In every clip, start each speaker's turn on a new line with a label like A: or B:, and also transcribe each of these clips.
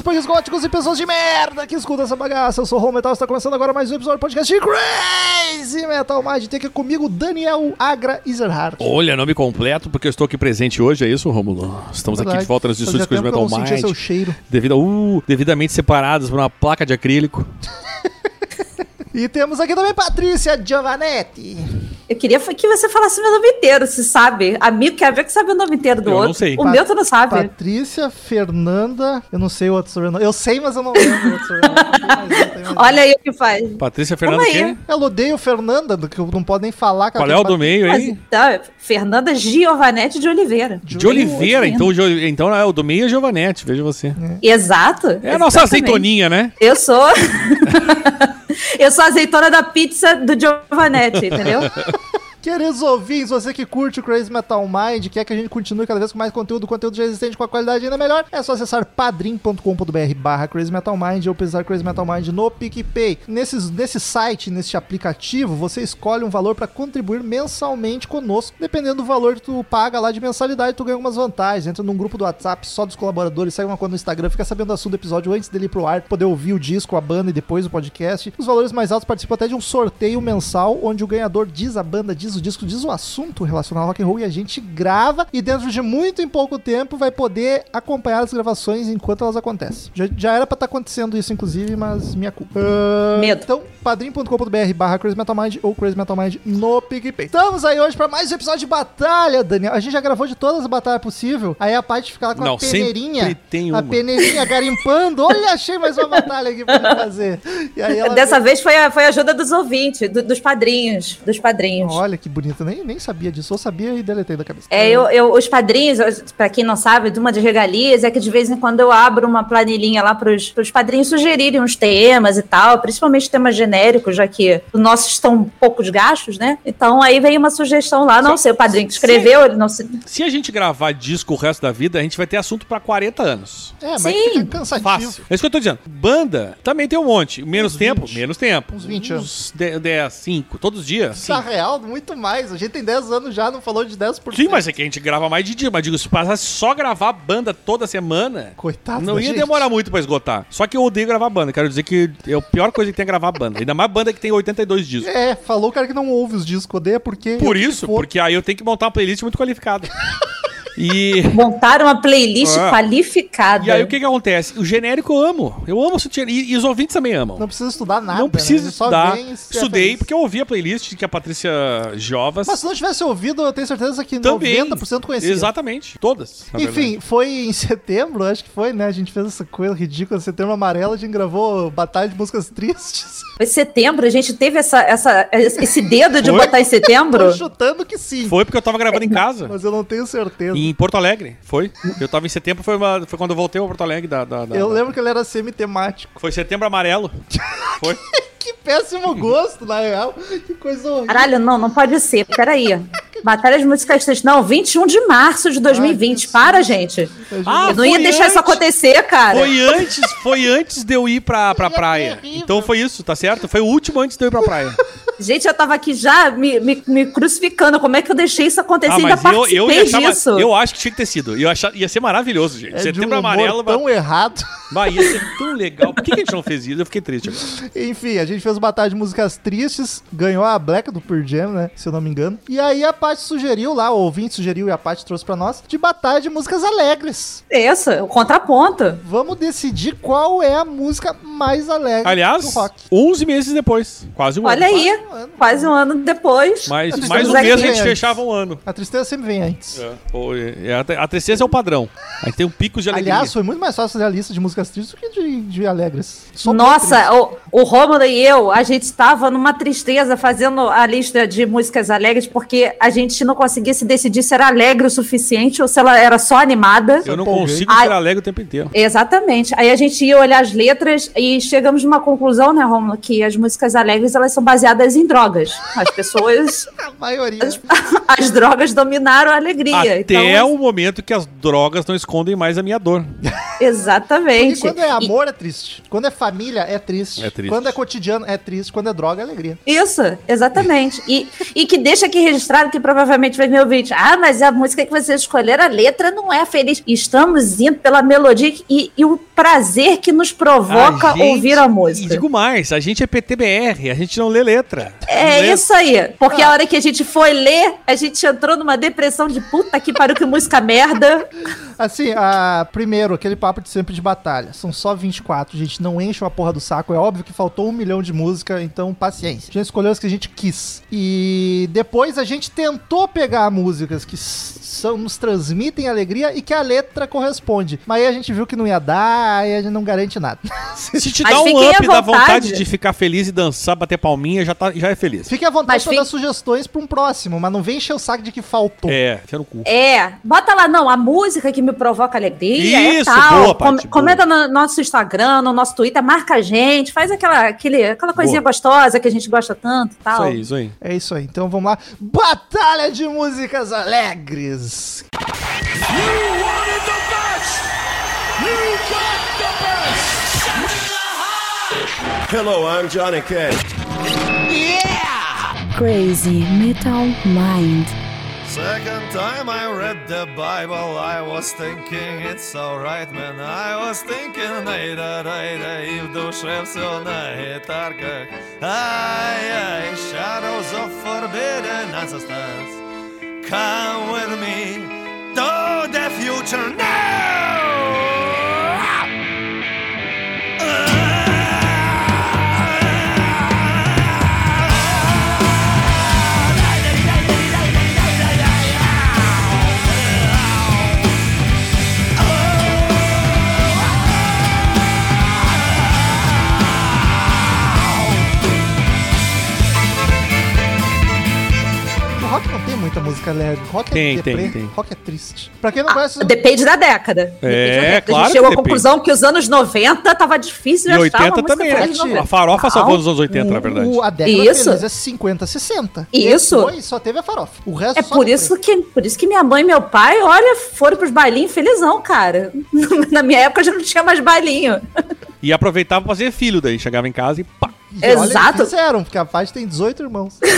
A: grunges, punks góticos e pessoas de merda que escutam essa bagaça. Eu sou o Home Metal, está começando agora mais um episódio do podcast de Crazy Metal Mind. Tem aqui comigo Daniel Agra Ezerhardt.
B: Olha, nome completo, porque eu estou aqui presente hoje, é isso, Rômulo? Estamos aqui de volta nos estúdios Crazy Metal
A: sentia
B: Mind.
A: seu cheiro.
B: Devido a, uh, devidamente separados por uma placa de acrílico.
A: E temos aqui também Patrícia Giovanetti.
C: Eu queria que você falasse meu nome inteiro, se sabe. Amigo quer ver que sabe o nome inteiro do
B: Eu não
C: outro.
B: sei.
C: O meu tu não sabe.
A: Patrícia Fernanda. Eu não sei o outro sobrenome. Eu sei, mas eu não lembro o outro sobrenome.
C: Olha aí o que faz.
B: Patrícia Fernanda quê?
A: Ela odeia o Fernanda, do que eu não pode nem falar.
B: Qual é o do meio
C: Mas,
B: aí?
C: então, Fernanda Giovanetti de Oliveira.
B: De Oliveira,
C: Sim.
B: então, então é o do meio é Giovanetti, veja você.
C: Exato.
B: É a nossa azeitoninha, né?
C: Eu sou. eu sou azeitona da pizza do Giovanetti, entendeu?
A: Queridos ouvintes, você que curte o Crazy Metal Mind, quer que a gente continue cada vez com mais conteúdo, conteúdo já existente com a qualidade ainda melhor, é só acessar padrim.com.br barra Crazy Metal Mind ou pesquisar Crazy Metal Mind no PicPay. Nesses, nesse site, nesse aplicativo, você escolhe um valor para contribuir mensalmente conosco. Dependendo do valor que tu paga lá de mensalidade, tu ganha algumas vantagens. Entra num grupo do WhatsApp só dos colaboradores, segue uma conta no Instagram, fica sabendo do assunto do episódio antes dele ir pro ar, poder ouvir o disco, a banda e depois o podcast. Os valores mais altos participam até de um sorteio mensal, onde o ganhador diz a banda, diz o disco, diz o assunto relacionado ao rock and roll e a gente grava e dentro de muito em pouco tempo vai poder acompanhar as gravações enquanto elas acontecem. Já, já era pra estar acontecendo isso, inclusive, mas minha culpa. Ah,
C: Medo.
A: Então, padrim.com.br barra Crazy Metal Mind ou Crazy Metal Mind no PicPay. Estamos aí hoje pra mais um episódio de batalha, Daniel. A gente já gravou de todas as batalhas possíveis. Aí a parte fica lá com
B: Não,
A: a peneirinha.
B: tem
A: A
B: uma.
A: peneirinha garimpando. Olha, achei mais uma batalha aqui pra gente fazer. E aí ela
C: Dessa vez foi a, foi a ajuda dos ouvintes, do- dos padrinhos. Dos padrinhos.
A: Olha que bonito, nem, nem sabia disso. Eu sabia e deletei da cabeça.
C: É, eu, eu, os padrinhos, para quem não sabe, de uma de regalias, é que de vez em quando eu abro uma planilhinha lá para os padrinhos sugerirem uns temas e tal, principalmente temas genéricos, já que os nossos estão pouco de gastos, né? Então aí veio uma sugestão lá, não
B: Sim.
C: sei, o padrinho que escreveu, ele não se.
B: Se a gente gravar disco o resto da vida, a gente vai ter assunto pra 40 anos.
A: É, mas
C: Sim.
A: fica cansativo.
B: Fácil. É isso que eu tô dizendo. Banda também tem um monte. Menos
A: Uns
B: tempo?
A: 20.
B: Menos tempo.
A: Uns 20
B: Uns 10, 5. Todos os dias? Sim.
A: Na real, muito mais. A gente tem 10 anos já, não falou de 10%.
B: Sim, mas é que a gente grava mais de dia. Mas digo, se passasse só gravar banda toda semana,
A: Coitado
B: não ia
A: gente.
B: demorar muito pra esgotar. Só que eu odeio gravar banda. Quero dizer que é a pior coisa que tem é gravar banda. Ainda mais banda que tem 82 discos.
A: É, falou o cara que não ouve os discos, odeia porque...
B: Por isso, porque aí eu tenho que montar uma playlist muito qualificada. E.
C: Montar uma playlist
B: Ah.
C: qualificada.
B: E aí o que que acontece? O genérico eu amo. Eu amo. E, e os ouvintes também amam.
A: Não precisa estudar nada,
B: Não
A: né?
B: precisa
A: só
B: estudar.
A: é
B: Estudei
A: feliz.
B: porque eu ouvi a playlist que a Patrícia Jovas
A: Mas se não tivesse ouvido, eu tenho certeza que
B: também.
A: 90% conhecia.
B: Exatamente. Todas.
A: Enfim, foi em setembro, acho que foi, né? A gente fez essa coisa ridícula, setembro amarelo, a gente gravou Batalha de Músicas Tristes.
C: Foi setembro, a gente teve essa, essa, esse dedo de
B: Foi?
C: botar em setembro.
A: Tô chutando que sim,
B: Foi porque eu tava gravando em casa.
A: mas eu não tenho certeza.
B: Em Porto Alegre, foi. Eu tava em setembro, foi, uma- foi quando eu voltei a Porto Alegre da. da- da-
A: Eu
B: da-
A: lembro que ele era semi-temático.
B: Foi setembro amarelo. Foi.
A: Que péssimo gosto, na real. Que coisa horrível.
C: Caralho, não, não pode ser. Peraí. Batalha de Músicas Tristes. Não, 21 de março de 2020.
A: que
C: Para, gente.
B: Ah,
C: Eu não ia deixar isso
B: antes.
C: acontecer, cara.
B: Foi antes, foi antes de eu ir pra, pra praia. Então foi isso, tá certo? Foi o último antes de eu ir pra praia.
C: Gente, eu tava aqui já me, me, me crucificando. Como é que eu deixei isso acontecer?
B: Ah,
C: Ainda
B: mas eu, eu achar,
C: disso.
B: Eu acho que tinha que ter sido. Eu achar, ia ser maravilhoso, gente.
A: É um
B: setembro
A: humor
B: amarelo,
A: tão errado.
B: vai, ia ser tão legal. Por que, que a gente não fez isso? Eu fiquei triste agora.
A: Enfim, a gente fez Batalha de Músicas Tristes, ganhou a Black do Pearl Jam, né? Se eu não me engano. E aí a Paty sugeriu lá, o ouvinte sugeriu e a Paty trouxe pra nós, de Batalha de Músicas Alegres.
C: Isso, o contraponto.
A: Vamos decidir qual é a música mais alegre do
B: Aliás,
A: rock.
B: 11 meses depois. Quase um
C: Olha
B: ano.
C: aí,
A: um ano.
C: quase um ano depois.
B: Mais,
A: Estamos
B: mais um mês a gente fechava um ano.
A: A tristeza sempre vem antes.
B: É, pô, é, a, a tristeza é o padrão. Aí tem um pico de alegria.
A: Aliás, foi muito mais fácil fazer a lista de músicas tristes do que de, de alegres. Só.
C: Nossa, o, o Rômulo e eu, a gente estava numa tristeza fazendo a lista de músicas alegres, porque a gente não conseguia se decidir se era alegre o suficiente ou se ela era só animada.
B: eu não consigo ser alegre o tempo inteiro.
C: Exatamente. Aí a gente ia olhar as letras e chegamos numa conclusão, né, Rômulo, que as músicas alegres elas são baseadas em drogas. As pessoas,
A: A maioria.
C: as, as drogas dominaram a alegria.
B: Até
C: então,
B: o momento que as drogas não escondem mais a minha dor.
C: exatamente. Exatamente.
A: quando é
C: E-
A: amor, é triste. Quando é família, é triste.
B: É triste.
A: Quando é cotidiano, é triste. Quando é droga, é alegria.
C: Isso, exatamente. E, e que deixa aqui registrado que provavelmente vai me ouvir. Ah, mas a música que vocês escolheram, a letra não é feliz. Estamos indo pela melodia e, e o prazer que nos provoca
B: A gente-
C: ouvir a
B: E
C: música.
B: digo mais, a gente é PTBR, a gente não lê letra.
C: É
B: Lê-
C: isso aí. Porque
A: Ah.
C: a hora que a gente foi ler, a gente entrou numa depressão de puta que pariu que música merda.
A: Assim, a, primeiro, aquele papo de sempre de batalha. São só 24, gente. Não enche a porra do saco. É óbvio que faltou um milhão de música, então paciência. A gente escolheu as que a gente quis. E depois a gente tentou pegar músicas que são, nos transmitem alegria e que a letra corresponde. Mas aí a gente viu que não ia dar, aí a gente não garante nada.
B: Se te
C: Mas
B: dá um up da
C: vontade.
B: vontade de ficar feliz e dançar, bater palminha, já, tá, já é feliz.
A: Fique à vontade
C: Mas
A: pra
C: fique-
A: dar sugestões pra um próximo, mas não vem encher o saco de que faltou.
B: É, no cu.
C: É, bota lá, não, a música que me provoca alegria.
B: Isso,
C: é tal.
B: boa, Paty,
C: comenta no nosso Instagram, no nosso Twitter, marca a gente, faz aquela, aquele, aquela coisinha
B: Boa.
C: gostosa que a gente gosta tanto e
B: Isso
C: tal.
B: aí, isso aí.
A: É isso aí. Então vamos lá. Batalha de músicas alegres.
D: Hello, I'm Johnny Cash.
E: Crazy Metal Mind.
D: Second time I read the Bible, I was thinking it's alright, man. I was thinking, ай да дай да и в душе все на гитарках. Ай, ай, shadows of forbidden ancestors. Come with me to the future now!
A: Muita música alegre. Rock
B: Tem,
A: é deprê,
B: tem, tem.
A: Rock é triste. Pra quem não conhece...
C: Depende da década. Depende da década. a
B: claro
C: gente
B: que
C: chegou à conclusão que os anos 90 tava difícil de achar uma
B: 80
C: música
B: também.
C: de
B: A
C: 90.
B: farofa
C: Não.
B: salvou nos anos 80, na
A: o-
B: verdade.
A: o- a década
C: Isso.
A: feliz é 50, 60.
C: Isso.
A: Depois só teve a farofa. O resto
C: É
A: só
C: por isso, que, por isso que minha mãe e meu pai, olha, foram pros bailinhos felizão, cara. Na minha época já não tinha mais bailinho.
B: E aproveitava pra fazer filho, daí chegava em casa e pá.
C: Exato.
A: fizeram, porque a Paty tem 18 irmãos.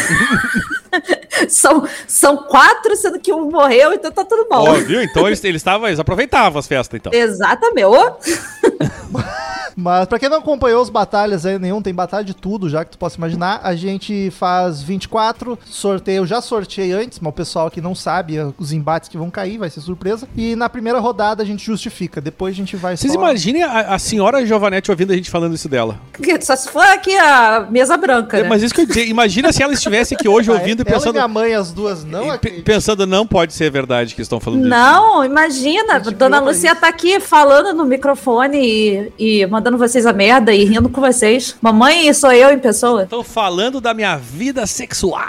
C: São, são quatro, sendo que um morreu, então tá tudo bom.
B: Ó, viu? Então eles, eles, tavam, eles aproveitavam as festas, então.
C: Exatamente.
A: Mas pra quem não acompanhou as batalhas aí, nenhum, tem batalha de tudo já que tu possa imaginar. A gente faz 24, sorteio, eu já sorteei antes, mas o pessoal que não sabe os embates que vão cair, vai ser surpresa. E na primeira rodada a gente justifica, depois a gente vai
B: Vocês
A: só...
B: imaginem a, a senhora Giovanetti ouvindo a gente falando isso dela.
C: Só se for aqui a mesa branca,
B: É,
C: né?
B: mas isso que eu ia dizer, imagina se ela estivesse aqui hoje
A: Ah,
B: ouvindo e
A: ela
B: pensando.
A: e minha mãe, as duas, não aqui.
B: pe- pensando, não pode ser verdade que estão falando disso.
C: Não, imagina,
A: A gente
C: Dona Lucia
A: isso.
C: tá aqui falando no microfone e, e mandando vocês a merda e rindo com vocês. Mamãe sou eu em pessoa.
B: Estão falando da minha vida sexual.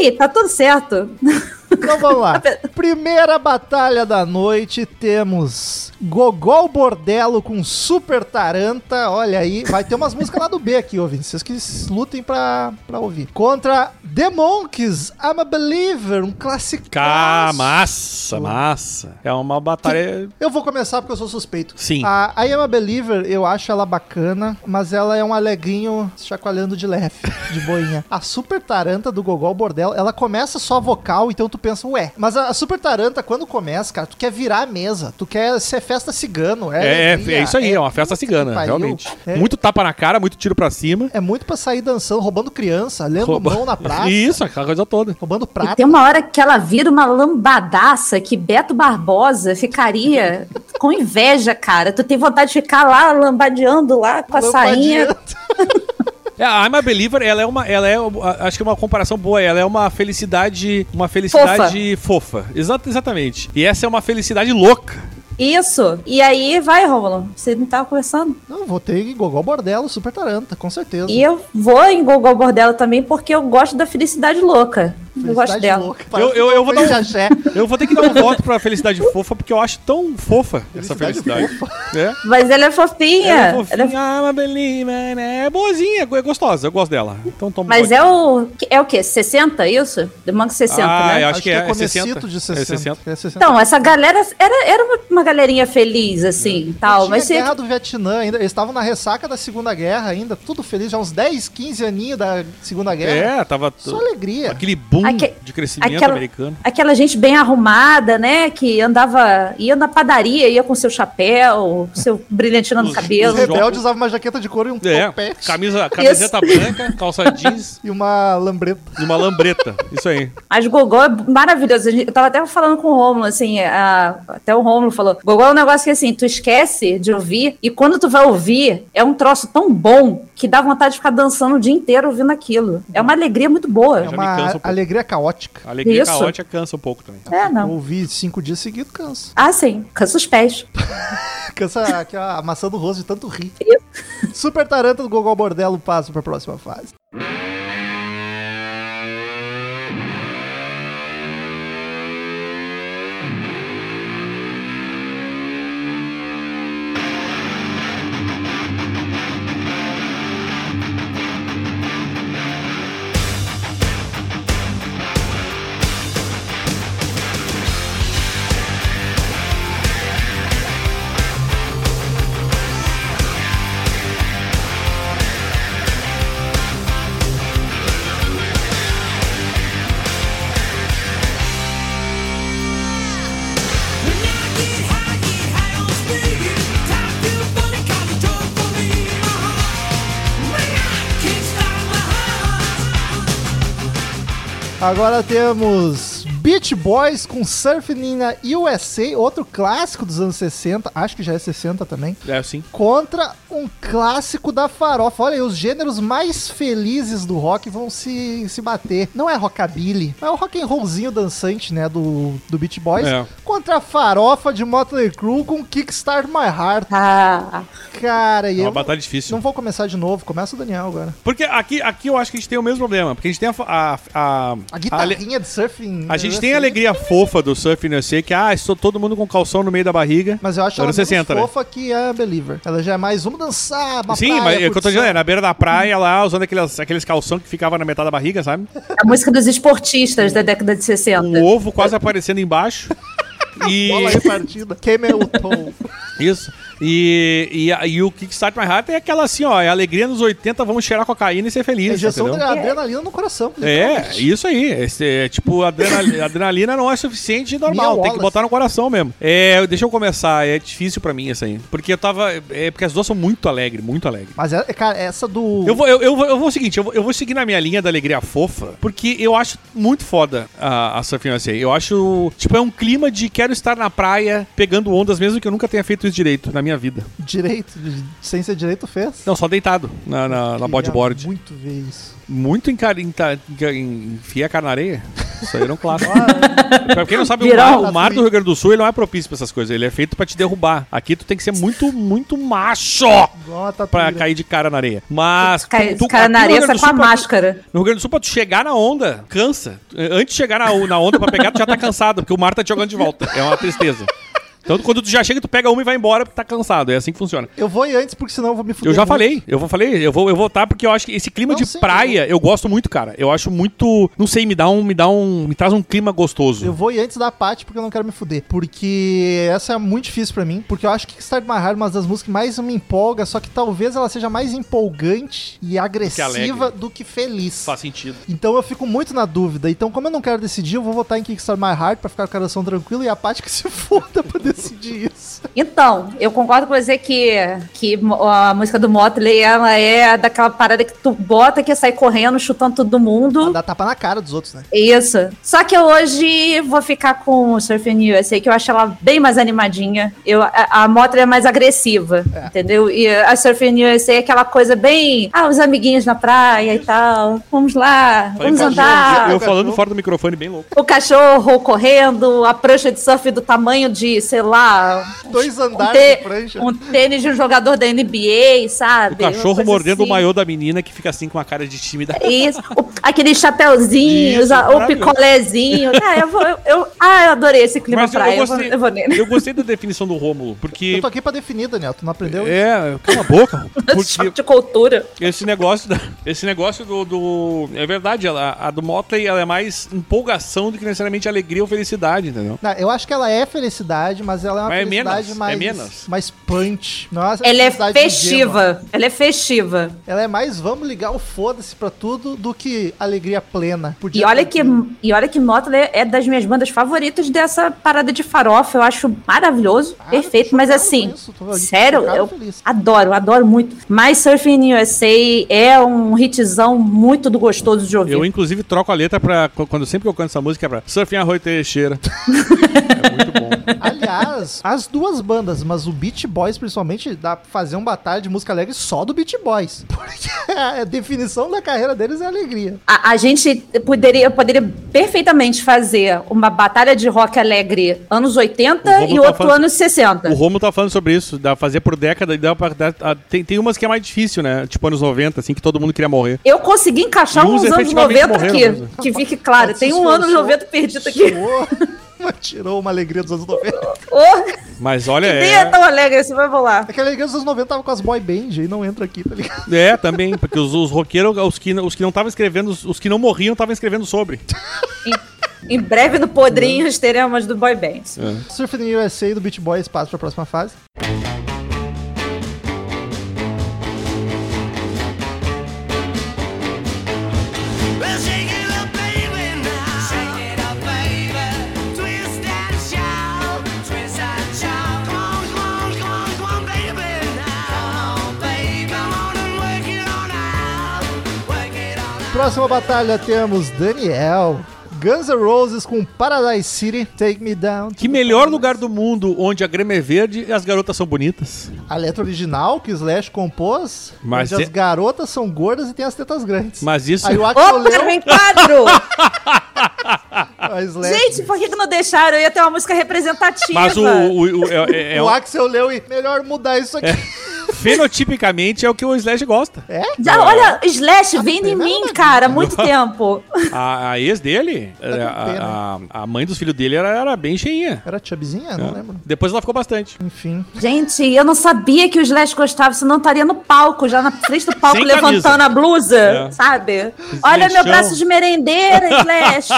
C: Ih, tá tudo certo.
A: Então vamos lá. Primeira batalha da noite, temos Gogol Bordello com Super Taranta. Olha aí, vai ter umas músicas lá do B aqui, ouvintes. Vocês que lutem pra, pra ouvir. Contra The Monkeys, I'm a Believer, um clássico.
B: Cá, massa, massa. É uma batalha.
A: Eu vou começar porque eu sou suspeito.
B: Sim.
A: A I Am a Believer, eu acho ela bacana, mas ela é um alegrinho chacoalhando de leve, de boinha. A Super Taranta do Gogol Bordello, ela começa só vocal, então tu pensa, ué. Mas a, a Super Taranta, quando começa, cara, tu quer virar a mesa, tu quer ser festa cigano. É,
B: É, é,
A: alegria,
B: é isso aí, é uma festa cigana,
A: pariu.
B: realmente.
A: É,
B: Muito tapa na cara, muito tiro pra cima.
A: é muito pra sair dançando, roubando criança, lendo
B: Rouba-
A: mão na praça,
B: Isso, aquela coisa toda.
A: roubando
C: E
A: prato.
C: tem uma hora que ela vira uma lambadaça que Beto Barbosa ficaria com inveja, cara. Tu tem vontade de ficar lá lambadeando lá com a sainha.
B: É, a I'm a Believer, ela é uma, ela é, acho que é uma comparação boa, ela é uma felicidade, uma felicidade fofa. Exato, exatamente. E essa é uma felicidade louca.
C: Isso. E aí, vai, Rômulo. Você não tava conversando.
A: Não, votei em Gogol Bordello, Super Taranta, com certeza.
C: E eu vou em Gogol Bordello também porque eu gosto da felicidade louca. Eu gosto dela.
B: Eu- eu- eu vou dar um-. Eu vou ter que dar um voto pra Felicidade Fofa, porque eu acho tão fofa essa
A: Felicidade
B: felicidade. É.
C: Mas ela é fofinha.
B: Ela é
C: Ela é-
B: fofinha, ah, uma belina, né? É boazinha, é gostosa, eu gosto dela. Então toma
C: Mas é o. É o quê? 60 isso? The Monk 60,
B: Ah,
C: né?
B: eu acho que é, é
A: comecito
B: 60.
A: de
B: É
A: 60.
B: 60.
A: É 60.
C: Então, essa galera era, era uma, uma galerinha feliz, assim, tal.
A: Tinha
C: Mas
A: a
C: se,
A: guerra do Vietnã ainda. Eles estavam na ressaca da Segunda Guerra ainda, tudo feliz, já uns 10, 15 aninhos da Segunda Guerra.
B: É, tava
A: Só alegria.
B: aquele boom
C: Aque-
B: de crescimento
C: aquela-
B: americano.
C: aquela gente bem arrumada, né? Que andava, ia na padaria, ia com seu chapéu, seu brilhantina no cabelo.
B: os
A: rebeldes usavam uma jaqueta de couro e um
B: É,
A: topete.
B: camisa, camiseta branca, calça jeans
A: E uma lambreta.
B: e uma lambreta. Isso aí.
C: Mas Gogol é maravilhoso. Eu tava até falando com o Romulo, assim, a- até o Romulo falou: Gogol é um negócio que assim, tu esquece de ouvir, e quando tu vai ouvir, é um troço tão bom que dá vontade de ficar dançando o dia inteiro ouvindo aquilo. É uma alegria muito boa.
A: É uma
B: um pouco.
A: Alegria caótica.
B: A alegria
C: Isso.
B: caótica cansa um pouco também.
C: É, não.
A: Ouvir cinco dias seguidos cansa.
C: Ah, sim, cansa os pés.
A: Cansa aqui a maçã do rosto de tanto rir.
C: Isso.
A: Super Taranta do Gogol Bordello passa pra próxima fase. Agora temos Beach Boys com Surfing na USA, outro clássico dos anos 60, acho que já é 60 também.
B: É assim.
A: Contra um clássico da farofa. Olha aí, os gêneros mais felizes do rock vão se, se bater. Não é rockabilly, é o rock and rollzinho dançante, né, do, do Beach Boys.
B: É.
A: Contra a farofa de Motley Crue com Kickstart My Heart.
C: Ah,
A: Cara, e
B: É uma
A: eu
B: batalha difícil.
A: não vou começar de novo, começa o Daniel agora.
B: Porque aqui, aqui eu acho que a gente tem o mesmo problema. Porque a gente tem a. A, a,
A: A guitarrinha de surfing.
B: a gente
A: eu
B: tem a
A: sei.
B: alegria fofa do surf no sei que, ah, estou todo mundo com calção no meio da barriga.
A: Mas eu acho ela menos
B: 60, né?
A: fofa que a Believer. Ela já é mais, vamos dançar, uma
B: Sim,
A: praia,
B: mas é o que eu tô dizendo, é na beira da praia lá, usando aqueles, aqueles calção que ficava na metade da barriga, sabe?
C: a música dos esportistas da década de 60.
B: O ovo quase aparecendo embaixo. E.
A: Bola repartida. Camelton.
B: Isso. E, e, e o Kickstart My Heart é aquela assim, ó, é alegria nos 80, vamos cheirar cocaína e ser feliz.
A: Injeção de
B: entendeu?
A: adrenalina no coração.
B: É, isso aí. Esse, é, tipo, adrenalina, adrenalina não é suficiente e normal. Tem que botar no coração mesmo. É, deixa eu começar. É difícil pra mim essa aí. Porque eu tava. É porque as duas são muito alegres, muito alegres.
A: Mas, é, cara, essa do...
B: Eu vou, eu, eu, eu vou o seguinte, eu vou, eu vou seguir na minha linha da alegria fofa, porque eu acho muito foda a, a Surfing USA. Eu acho, tipo, é um clima de quero estar na praia pegando ondas, mesmo que eu nunca tenha feito isso direito na minha vida.
A: Direito, de- sem ser direito, fez.
B: Não, só deitado na, na, na bodyboard.
A: muito ver isso.
B: Muito encar, enca- enca- enfia a cara na areia. Isso aí era um clássico. pra quem não sabe, o mar, o mar do Rio Grande do Sul ele não é propício pra essas coisas. Ele é feito pra te derrubar. Aqui tu tem que ser muito, muito macho
A: Igual a
B: pra cair de cara na areia. Mas.
C: Cai,
B: tu-
C: cara na
B: no
C: areia
B: Rio Grande
C: sai
B: do
C: com a
B: Sul, pra tu-
C: máscara.
B: No Rio Grande do Sul, pra tu chegar na onda, cansa. Antes de chegar na, na onda pra pegar, tu já tá cansado, porque o mar tá te jogando de volta. É uma tristeza. Então, quando tu já chega, tu pega uma e vai embora porque tá cansado. É assim que funciona.
A: Eu vou ir antes, porque senão eu vou me fuder
B: Eu já
A: muito.
B: falei, eu vou falei, eu vou eu vou tá porque eu acho que esse clima
A: Não,
B: de
A: sim,
B: praia eu gosto muito, cara. Eu acho muito, não sei, me dá um, me dá um, me traz um clima gostoso.
A: Eu vou ir antes da Paty porque eu não quero me fuder. Porque essa é muito difícil pra mim. Porque eu acho que Start My Heart é uma das músicas que mais me empolga. Só que talvez ela seja mais empolgante e agressiva
B: alegre.
A: do que feliz.
B: Faz sentido.
A: Então eu fico muito na dúvida. Então, como eu não quero decidir, eu vou votar em Kickstart My Heart pra ficar com o coração tranquilo e a Paty que se foda pra decidir isso.
C: Então, eu concordo com você que, que a música do Motley, ela é daquela parada que tu bota que sai correndo, chutando todo mundo.
A: Dá tapa na cara dos outros, né?
C: Isso. Só que eu hoje vou ficar com o Surfing USA, que eu acho ela bem mais animadinha. Eu, a, a Motley é mais agressiva, entendeu? E a Surfing USA é aquela coisa bem... Ah, os amiguinhos na praia e tal. Vamos lá, vamos andar.
B: Eu, eu falando fora do microfone bem louco.
C: O cachorro correndo, a prancha de surf do tamanho de, sei lá.
A: Dois
C: um,
A: andares
C: tê-
A: de prancha.
C: um tênis de um jogador da NBA, sabe?
B: O cachorro
C: Uma
B: mordendo o
C: assim.
B: maiô da menina que fica assim com a cara de tímida.
C: Isso, o- aqueles chapeuzinhos,
B: Isso,
C: o
B: maravilhoso.
C: picolézinho. Ah, eu, vou, eu, eu- ah, eu adorei esse clima
B: Mas eu,
C: praia.
B: eu
C: Eu, vou,
B: gostei,
C: eu vou nele.
B: eu gostei da definição do Rômulo, porque.
A: Eu tô aqui pra definir, Daniel. Tu não aprendeu?
B: É, cala a boca. Porque
C: de cultura.
B: esse negócio, da- esse negócio do, do- É verdade, ela, a do Motley ela é mais empolgação do que necessariamente alegria ou felicidade, entendeu?
A: Não, eu acho que ela é felicidade, mas ela é uma
B: Mas é
A: felicidade
B: menos,
A: mais,
B: é menos.
A: mais punch. Não é
C: Ela é festiva. Ela é festiva.
A: Ela é mais vamos ligar o foda-se pra tudo do que alegria plena. Podia
C: E olha que,
A: tudo.
C: e olha que Motley é das minhas bandas favoritas dessa parada de farofa. Eu acho maravilhoso,
A: Ah,
C: perfeito. Mas assim,
A: isso,
C: sério, eu
A: feliz.
C: adoro, adoro muito. Mas Surfing USA é um hitzão muito do gostoso de ouvir.
B: Eu, inclusive, troco a letra pra. Quando sempre que eu canto essa música é pra Surfing Arroio Teixeira. é muito bom.
A: Aliás, as duas bandas, mas o Beach Boys principalmente, dá pra fazer um batalha de música alegre só do Beach Boys. Porque a definição da carreira deles é alegria.
C: A, a gente poderia, poderia perfeitamente fazer uma batalha de rock alegre anos
B: O
C: 80
B: Romulo
C: e
B: tá
C: outro
B: falando-
C: anos 60.
B: O Romulo tá falando sobre isso, dá pra fazer por década e dá pra. dá- a- tem, tem umas que é mais difícil, né? Tipo anos 90, assim, que todo mundo queria morrer.
C: Eu consegui encaixar
B: E uns
C: anos
B: efetivamente
C: 90
B: morreram
C: aqui.
B: mesmo.
C: Que fique claro, tem um ano 90 perdido aqui.
A: mas tirou uma alegria dos anos 90.
C: Oh,
B: Mas olha,
C: nem é
B: é.
C: tão alegre assim, vai rolar.
A: É que a alegria dos anos 90 tava com as boy band e não entra aqui, tá ligado?
B: É, também, porque os, os roqueiros, os que, os que não estavam escrevendo, os, os que não morriam, estavam escrevendo sobre.
C: Em breve no Podrinhos teremos do Boy Band.
A: Surfing USA do Beach Boys passa pra próxima fase. Próxima batalha temos Daniel. Guns N' Roses com Paradise City, Take Me Down.
B: Que melhor lugar do mundo onde a grama é verde e as garotas são bonitas.
A: A letra original que o Slash compôs,
B: Mas
A: onde
B: é-
A: as garotas são gordas e têm as tetas grandes.
B: Mas isso.
A: Aí o Axel
C: Opa,
A: leu, a Slash,
C: Gente, por que, que não deixaram? Eu ia ter uma música representativa.
B: Mas o. o- o- é- é- é
A: o Axel leu e melhor mudar isso aqui.
B: fenotipicamente é o que o Slash gosta.
A: É?
C: Já, olha, Slash, vem
A: tem
C: em mim, cara, há muito tempo.
B: A, a ex dele,
A: com
B: a,
A: pena.
B: a- a mãe dos filhos dele era, era bem cheinha.
A: Era chubzinha? Não lembro.
B: Depois ela ficou bastante.
A: Enfim.
C: Gente, eu não sabia que o Slash gostava, senão estaria no palco, já na frente do palco,
B: Sem
C: levantando
B: camisa.
C: a blusa,
B: É.
C: sabe? Olha meu braço de merendeira, Slash.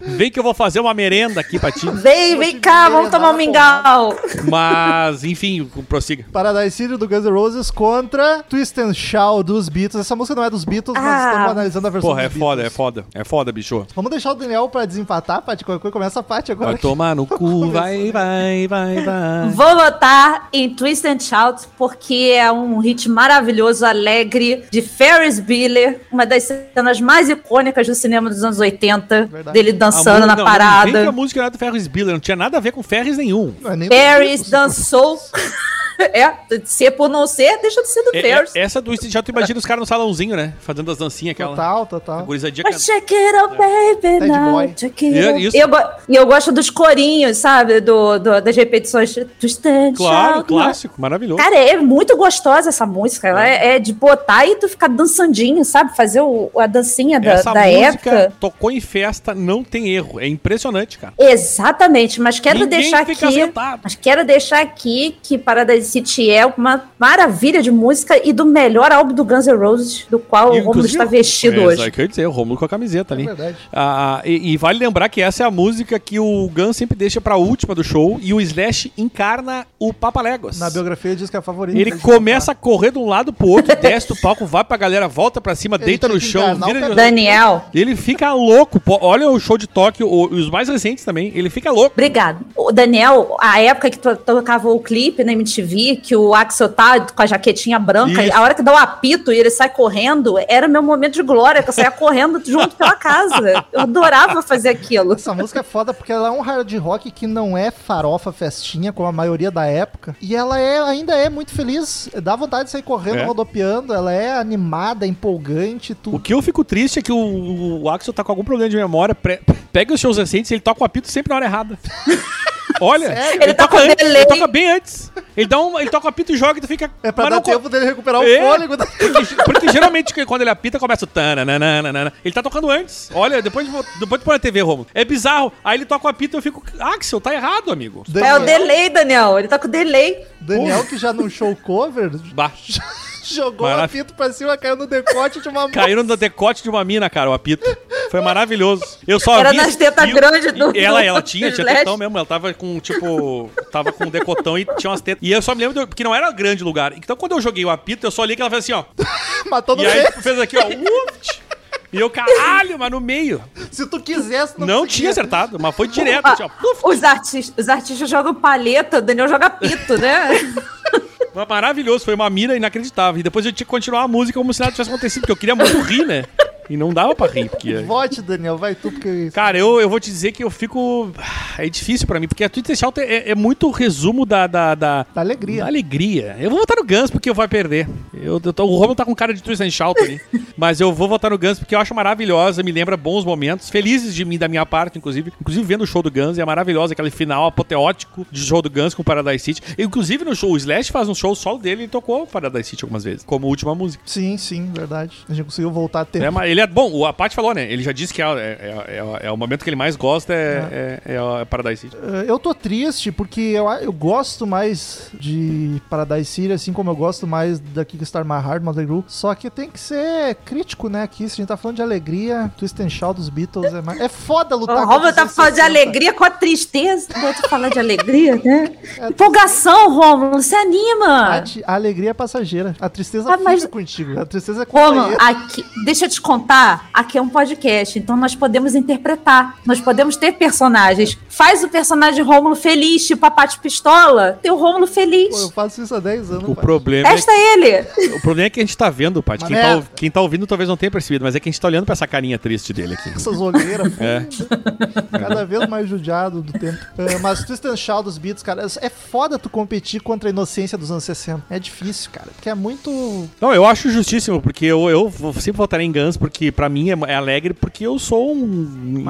B: Vem que eu vou fazer uma merenda aqui pra ti.
C: Vem, vem cá, vamos tomar um mingau.
B: Mas, enfim, prossiga.
A: Paradise City do Guns N' Roses contra Twist and Shout dos Beatles. Essa música não é dos Beatles, mas
C: Ah.
A: estamos analisando a versão
B: Porra, é
A: dos
B: foda, é
A: Beatles.
B: foda. É foda, bicho.
A: Vamos deixar o Daniel pra desempatar, Paty. Começa a Paty agora.
B: Vai tomar no cu, vai, vai, vai, vai.
C: Vou votar em Twist and Shout porque é um hit maravilhoso, alegre, de Ferris Bueller, uma das cenas mais icônicas do cinema dos anos 80,
A: Verdade.
C: dele dançando
B: mu-
C: na
B: não, Não, que
C: parada.
B: a música era do Ferris Bueller, não tinha nada a ver com Ferris nenhum.
A: Não é
C: Ferris
A: Beatles.
C: dançou. é, ser por não ser, deixa de ser do
B: É- é- essa do já tu imagina os caras no salãozinho, né? Fazendo as dancinhas aquela.
A: Total,
B: A
A: total.
B: gurizadinha can-
C: check it out, baby,
A: Bad
C: now. Check it
B: É
C: out.
B: isso.
C: E eu, e eu gosto dos corinhos, sabe? Do, do- das repetições. Twist and
B: Claro,
C: shout,
B: clássico, maravilhoso.
C: Cara, é muito gostosa essa música. Ela é, é de botar e tu ficar dançandinho, sabe? Fazer o- a dancinha da,
B: Essa
C: da
B: música
C: época.
B: tocou em festa, não tem erro. É impressionante, cara.
C: Exatamente, mas quero
B: Ninguém
C: deixar
B: fica
C: aqui.
B: sentado.
C: Mas quero deixar aqui que Paradise City é uma maravilha de música e do melhor álbum do Guns N' Roses, do qual o Romulo está vestido
B: é,
C: hoje.
B: Aí que eu ia dizer, o Romulo com a camiseta ali.
A: É verdade.
B: Ah, e, e vale lembrar que essa é a música que o Guns sempre deixa pra última do show e o Slash encarna o Papaléguas.
A: Na biografia diz que é a favorita.
B: Ele começa a correr de um lado pro outro, desce do palco, vai pra galera, volta pra cima,
A: Ele
B: deita no chão, vira de...
C: Daniel,
B: Ele fica louco. Pô, olha o show de Tóquio, os mais recentes também. Ele fica louco.
C: Obrigado. O Daniel, a época que tu tocava o clipe na MTV, que o Axel tá com a jaquetinha branca,
B: Isso.
C: a hora que dá o apito e ele sai correndo, era meu momento de glória, que eu saía correndo junto pela casa. Eu adorava fazer aquilo.
A: Essa música é foda porque ela é um hard rock que não é farofa festinha, como a maioria da época. E ela é, ainda é muito feliz. Dá vontade de sair correndo,
B: É.
A: rodopiando. Ela é animada, empolgante,
B: O
A: tudo.
B: que eu fico triste é que o, o Axel tá com algum problema de memória. Pre- pega os shows recentes e ele toca o apito sempre na hora errada. Olha,
A: Sério?
C: Ele toca
B: antes, ele toca bem antes. Ele dá um, ele toca o apito e joga e tu fica.
A: É pra dar
B: não
A: tempo dele recuperar o
B: É.
A: fôlego. da-
B: Porque, porque geralmente que quando ele apita começa o tananana. Ele tá tocando antes. Olha, depois de, depois de pôr na TV, Romulo. É bizarro. Aí ele toca o apito e eu fico. Axel, tá errado, amigo.
C: É o delay, Daniel. Ele tá com delay.
A: Daniel, que já num show cover,
B: Bah.
A: Jogou o
B: Maravilha.
A: apito pra cima, caiu no decote de uma
B: Caíram no decote de uma mina, cara, o apito. Foi maravilhoso. Eu só
C: Era
B: vi.
C: nas tetas
B: o-
C: grandes do-
B: Ela, ela tinha, tinha tetão mesmo. Ela tava com, tipo. Tava com um decotão e tinha umas tetas. E eu só me lembro, do- porque não era grande lugar. Então quando eu joguei o apito, eu só olhei que ela fez assim, ó.
A: Matou no
B: E aí fez aqui, ó. Uft. E eu, caralho, mas no meio.
A: Se tu quisesse, não,
B: Não tinha acertado, mas foi direto,
C: Ah,
B: assim, ó.
C: Os, artistas, os artistas jogam palheta, o Daniel joga pito, né?
B: Maravilhoso, foi uma mira inacreditável. E depois eu tinha que continuar a música como se nada tivesse acontecido, porque eu queria muito rir, né? E não dava pra rir, porque...
A: Vote, Daniel, vai tu, porque...
B: Cara, eu, eu vou te dizer que eu fico... É difícil pra mim, porque a Twitter Shout é, é muito resumo da... Da, da,
A: Da alegria.
B: da alegria. Eu vou votar no Guns porque eu vou perder. Eu, eu tô- o Romulo tá com cara de Twitter Shout ali. mas eu vou votar no Guns porque eu acho maravilhosa, me lembra bons momentos. Felizes de mim, da minha parte, inclusive. Inclusive vendo o show do Guns, é maravilhosa. Aquele final apoteótico de show do Guns com o Paradise City. Inclusive no show, o Slash faz um show solo dele e tocou o Paradise City algumas vezes, como última música.
A: Sim, sim, verdade. A gente conseguiu voltar a tempo.
B: É, mas ele é bom, o- a Paty falou, né? Ele já disse que é, é- é- é o momento que ele mais gosta é, é, é, Paradise City.
A: Eh, Eu tô triste porque eu, eu gosto mais de Paradise City, assim como eu gosto mais da Kickstar My Heart, Motley Crue. Só que tem que ser crítico, né? Aqui, se a gente tá falando de alegria, Twist and Shout dos Beatles é mais... É foda lutar
C: O
A: contra
C: Romulo tá falando de
A: 60.
C: alegria com a tristeza. Quando tu falar de alegria, né? Empolgação, Romulo, se anima.
A: Paty, A alegria é passageira. A tristeza
C: Ah, mas-
A: fica contigo. A tristeza é
C: Romulo,
A: companheira.
C: aqui, deixa eu te contar, aqui é um podcast, então nós podemos interpretar, nós podemos ter personagens. Faz o personagem Rômulo feliz, tipo a Pistola, tem o Rômulo
A: Pô, eu
C: feliz.
A: faço isso há 10 anos,
B: O problema, é,
C: Testa ele.
B: o problema é que a gente tá vendo, Paty.
A: Uma
B: Quem tá, quem tá ouvindo talvez não tenha percebido, mas é que a gente tá olhando pra essa carinha triste dele aqui.
A: Essas olheiras, pô,
B: É.
A: cada vez mais judiado do tempo. É, mas Twist and Shout dos Beatles, cara, é foda tu competir contra a inocência dos anos 60. É difícil, cara, porque é muito...
B: Não, eu acho justíssimo, porque eu, eu vou- sempre votarei em Guns, porque pra mim é, é alegre, porque eu sou um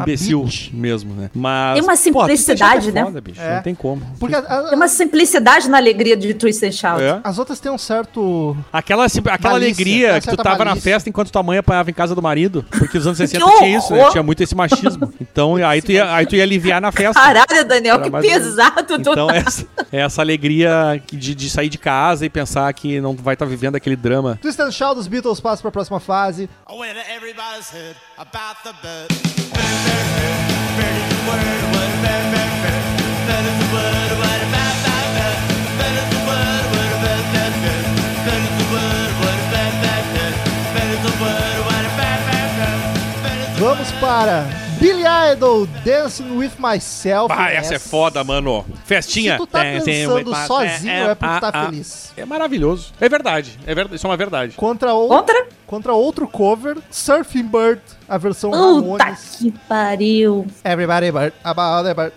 B: imbecil mesmo, né? Mas.
C: Tem uma
B: pô,
C: simplicidade,
B: é
C: né?
B: Foda, bicho,
A: É.
B: Não tem como.
A: Porque a- a-
C: Tem uma simplicidade na alegria de Twist and Shout.
B: É.
A: as outras têm um certo...
B: Aquela, sim- aquela
A: Malícia,
B: alegria que tu tava na
A: malícia.
B: festa enquanto tua mãe apanhava em casa do marido. Porque nos anos 60
C: Que
B: tinha isso, né? Tinha muito esse machismo. Então, aí tu ia, aí tu ia aliviar na festa.
C: Caralho, Daniel,
B: Era
C: que pesado tu
B: Então,
C: tá.
B: essa, essa alegria de, de sair de casa e pensar que não vai estar vivendo aquele drama.
A: Twist and Shout dos Beatles passa pra próxima fase.
D: When everybody's heard about the bird. Bird, bird, bird, bird is the word, what a bird, bird, bird. Bird is the word, what bird, is the word, what a bird, bird, bird. Bird is the word, what a bird, bird, bird. Bird is the word, what a bird, bird, bird.
A: Vamos para Billy Idol, Dancing With Myself.
B: Ah, essa é foda, mano. Festinha.
A: Se tu tá dançando
B: mas-
A: sozinho, é porque tá
B: ah,
A: feliz.
B: É maravilhoso. É verdade. É verdade. Isso é uma verdade.
A: Contra, o...
C: Contra?
A: contra outro cover, Surfing Bird, a versão
C: Puta
A: Ramones.
C: que pariu.
A: Everybody Bird, about the bird.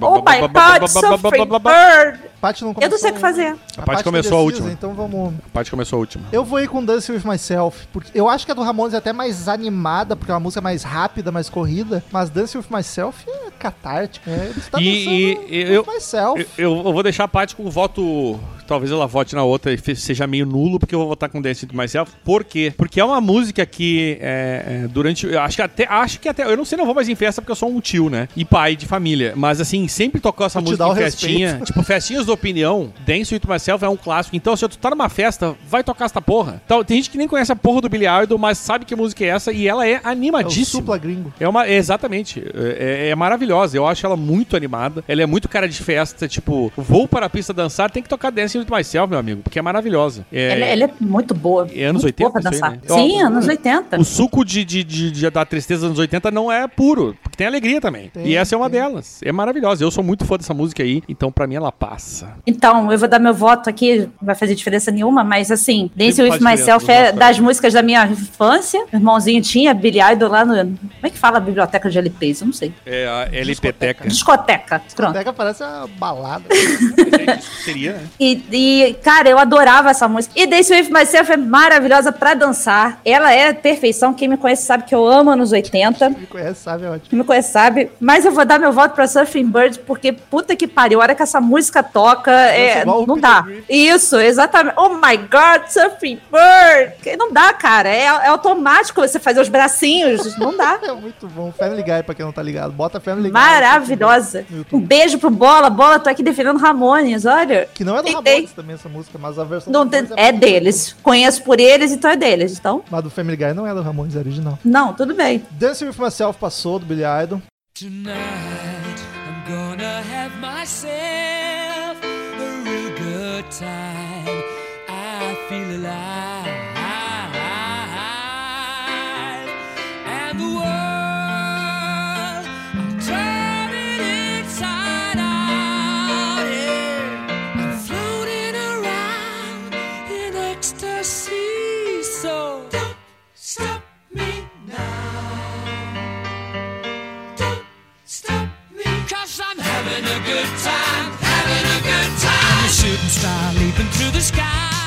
C: Oh my god, Suffering Bird.
A: Paty não
C: Eu
A: começou
C: não sei o que fazer.
B: A
A: Paty tá
B: começou a última.
A: Então vamos...
B: A parte começou a última.
A: Eu vou ir com Dancing With Myself, porque eu acho que a do Ramones é até mais animada, porque é uma música mais rápida, mais corrida, mas Dancing With Myself é catártica. É, tá
B: E-
A: dançando
B: e- eu-
A: myself.
B: Eu, eu vou deixar a parte com o voto. Talvez ela vote na outra e seja meio nulo, porque eu vou votar com Dance to Myself. Por quê? Porque é uma música que é, é, durante. Eu acho que até. Acho que até. Eu não sei, não vou mais em festa porque eu sou um tio, né? E pai de família. Mas assim, sempre tocou essa música em festinha.
A: respeito.
B: Tipo, festinhas da opinião. Dance to Myself é um clássico. Então, se tu tá numa festa, vai tocar essa porra. Então, tem gente que nem conhece a porra do Billy Idol, mas sabe que música é essa e ela é
A: É o
B: animadíssima.
A: supla gringo.
B: É uma, é, exatamente. É, é- é maravilhosa. Eu acho ela muito animada. Ela é muito cara de festa. Tipo, vou para a pista dançar, tem que tocar Dancing with Myself, meu amigo, porque é maravilhosa. É,
C: Ela, ela é muito boa.
B: É anos
C: muito
B: 80
C: boa pra
B: aí,
C: dançar.
B: né?
C: Sim,
B: Ó,
C: anos 80.
B: O suco de, de, de- de- da tristeza dos anos 80 não é puro, porque tem alegria também.
A: Tem,
B: e essa é uma
A: tem.
B: delas. É maravilhosa. Eu sou muito fã dessa música aí, então pra mim ela passa.
C: Então, eu vou dar meu voto aqui, não vai fazer diferença nenhuma, mas assim, Dance With Myself é das músicas da minha infância. Meu irmãozinho tinha Billy Idol lá no. Como é que fala a biblioteca de LPs? Eu não sei.
B: É a LPteca.
C: Discoteca. Pronto.
A: Pega, parece uma balada.
B: É seria, né?
C: E E, cara, eu adorava essa música. E Dance With Myself é maravilhosa pra dançar. Ela é perfeição. Quem me conhece sabe que eu amo anos 80.
A: Me conhece, sabe? É ótimo.
C: Quem me conhece sabe. Mas eu vou dar meu voto pra Surfing Bird, porque puta que pariu. A hora que essa música toca, é, não
A: Peter
C: dá. Isso, exatamente. Oh my God, Surfing Bird. Não dá, cara. É, é automático você fazer os bracinhos. Não dá.
A: É muito bom. Family Guy, pra quem não tá ligado. Bota Family Guy.
C: Maravilhosa. Um beijo pro Bola. Bola, tô aqui defendendo Ramones, olha.
A: Que não é do
C: Tentei.
A: Ramones também essa música, mas a versão
C: Não
A: do
C: tem- é
A: muito
C: deles. Conheço por eles, então é deles. Então,
A: Mas do Family Guy não é do Ramones, é original.
C: não, tudo bem.
A: Dancing With Myself passou, do Billy Idol.
F: Tonight I'm gonna have myself a real good time. I feel alive.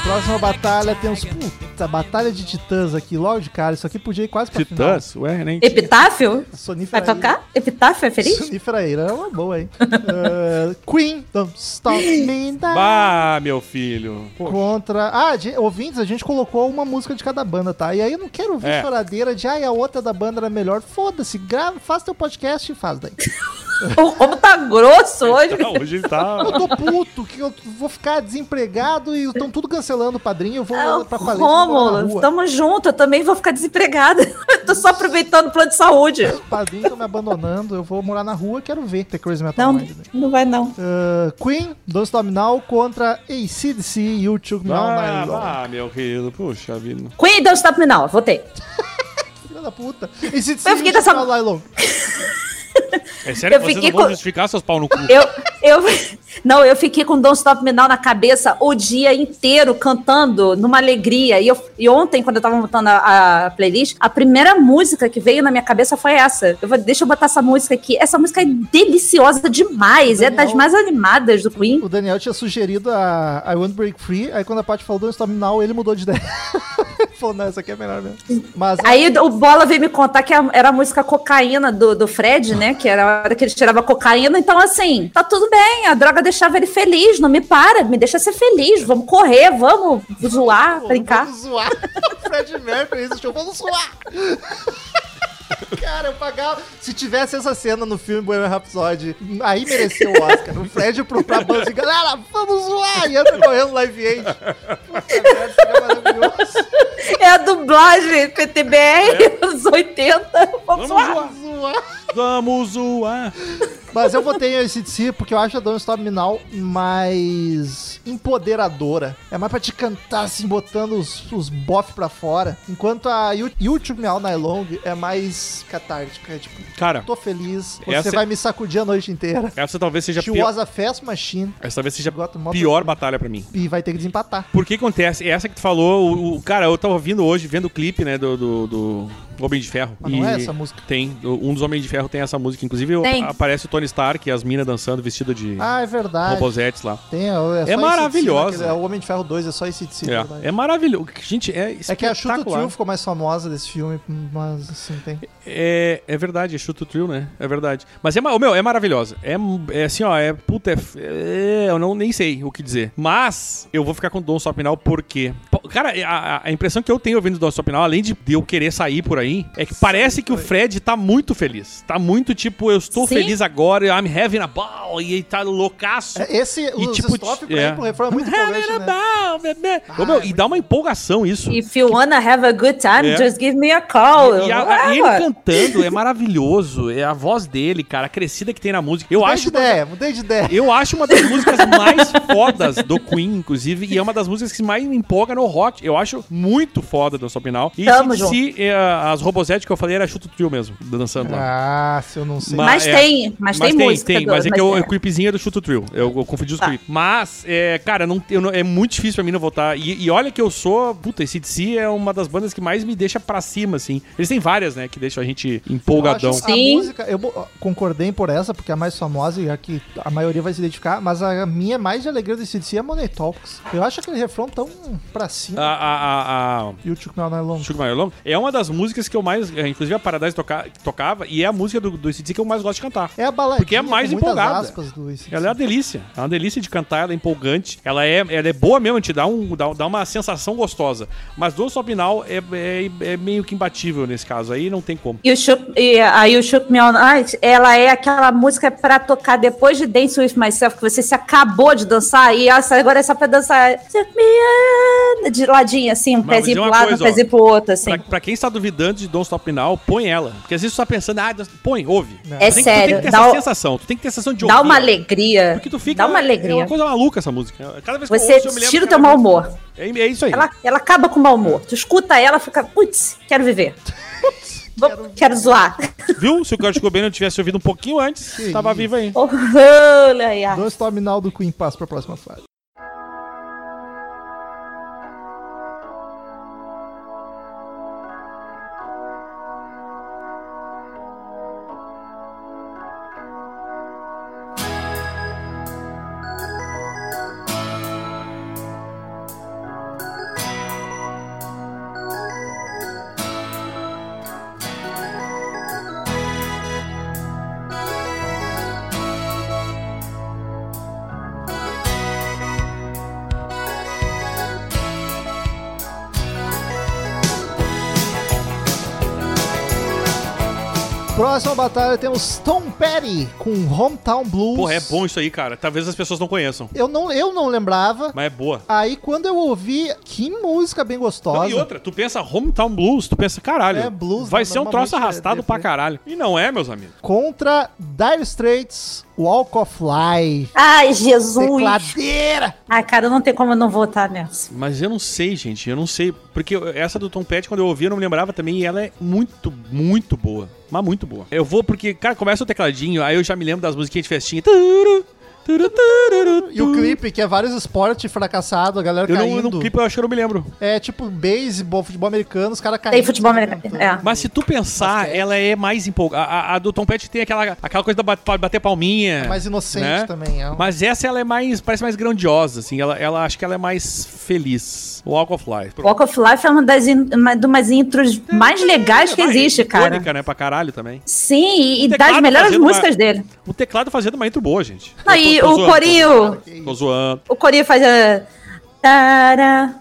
A: Próxima batalha tem uns. Puta, batalha de titãs aqui, logo de cara. Isso aqui podia ir quase pra
B: Titãs? Ué, nem.
C: Epitáfio?
A: final.
C: Vai tocar? Epitáfio é feliz?
A: Sonífera Ira é uma boa, hein? Uh, Queen, Don't Stop Me Now.
B: Bah, meu filho. Pô,
A: Contra. Ah, de- ouvintes, a gente colocou uma música de cada banda, tá? E aí eu não quero ouvir
B: É.
A: choradeira de ai, a outra da banda era melhor. Foda-se, grava, faz teu podcast e faz daí.
C: Como tá grosso hoje?
B: não, hoje ele tá.
A: Eu tô puto, que eu vou ficar desempregado e estão tudo cancelando o padrinho, eu vou
C: Ah,
A: pra
C: Rômulo,
A: rua.
C: tamo junto, eu também vou ficar desempregada. tô só aproveitando o plano de saúde.
A: Os padrinhos estão me abandonando, eu vou morar na rua, quero ver The Crazy Metal
C: Não,
A: Mind. né?
C: não vai não.
A: Uh, Queen, Me Now contra ACDC e o All
B: Ah,
A: Long.
B: ah, meu querido. Puxa vida.
C: Queen, me now. Votei.
A: Filha da puta. ACDC
C: Eu fiquei
A: e
C: com essa-
A: Chuck
B: É sério
C: Eu
B: que vocês
C: fiquei
B: não vão
C: com-
B: justificar seus pau no cu?
C: Eu, eu, não, eu fiquei com Don't Stop Me Now na cabeça o dia inteiro cantando numa alegria. E, eu, e ontem, quando eu tava montando a, a playlist, a primeira música que veio na minha cabeça foi essa. Eu vou, deixa eu botar essa música aqui. Essa música é deliciosa demais. É das
A: Daniel-
C: mais animadas do Queen.
A: O Daniel tinha sugerido a I Want Break Free, aí quando a Paty falou Don't Stop Me Now, ele mudou de ideia. falou, não, essa aqui é melhor mesmo. Mas
C: Aí o Bola veio me contar que era a música cocaína do, do Fred, né? Que era a hora que ele tirava cocaína. Então, assim, tá tudo bem. A droga deixava ele feliz. Não me para, me deixa ser feliz. Vamos correr, vamos zoar,
A: Pô,
C: brincar.
A: Vamos zoar. Fred Mercury, show, vamos zoar. Cara, eu pagava. Se tivesse essa cena no filme Bohemian Rhapsody, aí mereceu o Oscar. O Fred pro, pra banda assim, galera, vamos zoar! E entra correndo live aid. Puta merda, seria maravilhoso.
C: É a dublagem PTBR dos 80. Vamos,
B: Vamos. Zoar. Vamos zoar.
A: Mas eu votei em ACDC porque eu acho a Don't Stop Me Now mais empoderadora. É mais pra te cantar, assim, botando os, os bof pra fora. Enquanto a You, you Took Me All Night Long é mais catártica. É tipo,
B: Cara,
A: tô feliz, você
B: é-
A: vai me sacudir a noite inteira.
B: essa talvez seja a
A: She
B: pior.
A: was a fast machine.
B: Essa talvez seja a pior batalha pra mim.
A: E vai ter que desempatar.
B: Por que acontece? Essa que tu falou, o, o- cara, eu tava ouvindo hoje, vendo o clipe, né, do, do, do Homem de Ferro.
A: Mas não é essa música?
B: Tem. Um dos Homens de Ferro tem essa música. Inclusive,
C: Tem.
B: aparece o Tony Stark e as minas dançando vestida de
A: Ah, é verdade.
B: robosetes lá.
A: Tem, é, só AC/DC
B: maravilhosa.
A: É o Homem de Ferro 2, é só esse de
B: É, é maravilhoso. Gente, é
A: É que a
B: espetacular.
A: Thrill ficou mais famosa desse filme, mas assim, tem.
B: É, é verdade, é to Thrill, né? É verdade. Mas é, meu, é maravilhosa. É, é assim, ó, é puta, é, é- eu não nem sei o que dizer. Mas eu vou ficar com Don Stop Now porque, pô, cara, a, a impressão que eu tenho ouvindo Don Stop Now, além de eu querer sair por aí, é que parece que o Fred tá muito feliz. Tá muito tipo, eu estou
C: Sim.
B: feliz agora, I'm having a ball, e ele tá loucaço.
A: É, Esse,
B: E
A: os
B: tipo,
A: stop pra
B: é.
A: ir pro refrão é muito empolgante,
B: Having a
A: né?
B: ball, bebê. Ô, meu, e dá uma empolgação isso.
C: If you wanna have a good time,
B: É.
C: just give me a call.
B: E, a- e ele
C: mano.
B: cantando é maravilhoso. É a voz dele, cara, a crescida que tem na música. Eu
A: Mudei
B: acho,
A: de
B: uma,
A: ideia, mudei de ideia.
B: eu acho uma das músicas mais fodas do Queen, inclusive, e é uma das músicas que mais me empolga no rock. Eu acho muito foda Me Now. E
C: Tamo
B: se as Robosete que eu falei era Chuto Trio mesmo, dançando lá.
A: Ah, se eu não sei.
B: Mas-
C: Mas
B: é.
C: tem, mas, tem, música.
B: tem,
C: do-
B: mas é que o,
C: é.
B: o clipezinho é do Chuto Trio. Eu, eu confundi os
C: Tá.
B: clipes. Mas, é, cara, não, eu é muito difícil pra mim não votar. E, e olha que eu sou. Puta, esse DC é uma das bandas que mais me deixa pra cima, assim. Eles têm várias, né, que deixam a gente empolgadão.
A: Eu
C: Sim.
A: A música, eu concordei por essa, porque é a mais famosa e a que a maioria vai se identificar, mas a minha mais de alegria desse DC é Money Talks. Eu acho aquele refrão tão pra cima.
B: A, a, a, a
A: E o Chuck Mel Long.
B: Sugar My Long é uma das músicas que eu mais. é, Inclusive a Paradise toca, tocava, e é a música do, do ACDC que eu mais gosto de cantar.
A: É a baladinha
B: Porque é mais empolgada.
A: do.
B: Ela é uma delícia. É uma delícia de cantar, ela é empolgante. Ela é, ela é boa mesmo, te dá, um, dá, dá uma sensação gostosa. Mas Don't Stop Now é, é, é meio que imbatível nesse caso. Aí não tem como.
C: E, o Shook, e aí o Shook Me All Night, ela é aquela música pra tocar depois de Dance With Myself, que você se acabou de dançar, e essa, agora é só pra dançar Shook Me de ladinho, assim, um
B: Mas
C: pezinho pro
B: uma
C: lado,
B: coisa,
C: um pezinho pro outro, assim.
B: Pra, pra quem está duvidando de Don't Stop Now, põe ela. Porque às vezes tu tá pensando, ah, põe, ouve.
A: Não.
C: É
B: Tu tem que- tu tem
C: sério,
B: que ter
C: dá,
B: essa
C: o-
B: sensação. Tu tem que ter a sensação de
C: dá
B: ouvir
C: uma
B: ela.
C: alegria.
B: Porque tu fica.
C: Dá uma
B: É
C: alegria.
B: uma coisa maluca essa música. Cada vez que
C: Você
B: eu ouço, eu me lembro
C: tira o teu mau humor.
B: É, é isso aí.
C: Ela, ela acaba com o mau humor. Tu escuta ela, fica, putz, quero viver. Vou- quero zoar.
B: Viu? Se o Kurt Cobain não tivesse ouvido um pouquinho antes,
A: Que
B: tava
A: isso.
B: vivo aí.
C: Olha aí.
A: Me Now do Queen passa pra próxima fase. Próxima batalha temos Tom Petty com Hometown Blues.
B: Porra, é bom isso aí, cara. Talvez as pessoas não conheçam.
A: Eu não, eu não lembrava.
B: Mas é boa.
A: Aí quando eu ouvi, que música bem gostosa.
B: Não, e outra, tu pensa Hometown Blues, tu pensa, caralho,
A: É, blues,
B: vai
A: né?
B: ser um troço
A: é
B: arrastado
A: deprê.
B: pra caralho. E não é, meus amigos.
A: Contra Dire Straits, Walk of Life.
C: Ai, Jesus.
A: Tecladeira!
C: Ai, cara, não tem como eu não votar nessa.
B: Mas eu não sei, gente, eu não sei. Porque essa do Tom Petty, quando eu ouvi, eu não me lembrava também, e ela é muito, muito boa. Mas muito boa. Eu vou porque, cara, começa o tecladinho, aí eu já me lembro das musiquinhas de festinha. Turu,
A: E o clipe, que é vários esportes fracassados, a galera
B: Eu não,
A: caindo.
B: no clipe eu acho que eu não me lembro.
A: É tipo beisebol, futebol americano, os caras caindo.
C: Tem futebol americano. É.
B: Mas se tu pensar,
A: Basquete.
B: ela é mais empolgada. A, a- do Tom Petty tem aquela, aquela coisa da bat- bater palminha.
A: É mais inocente
B: né?
A: também. É um-
B: Mas essa ela é mais, parece mais grandiosa, assim. Ela, ela acho que ela é mais feliz. Walk of Life.
C: Walk of Life é uma das, in, uma, de umas intros mais legais que
B: É, vai,
C: existe, cara.
B: icônica, né, pra caralho também.
C: Sim, e, e das melhores músicas
B: uma-
C: dele.
B: O teclado fazendo uma intro boa, gente.
C: Não,
B: tô-
C: e o
B: zoando,
C: corinho,
B: Tô, tô zoando.
C: o corinho faz a... Tará,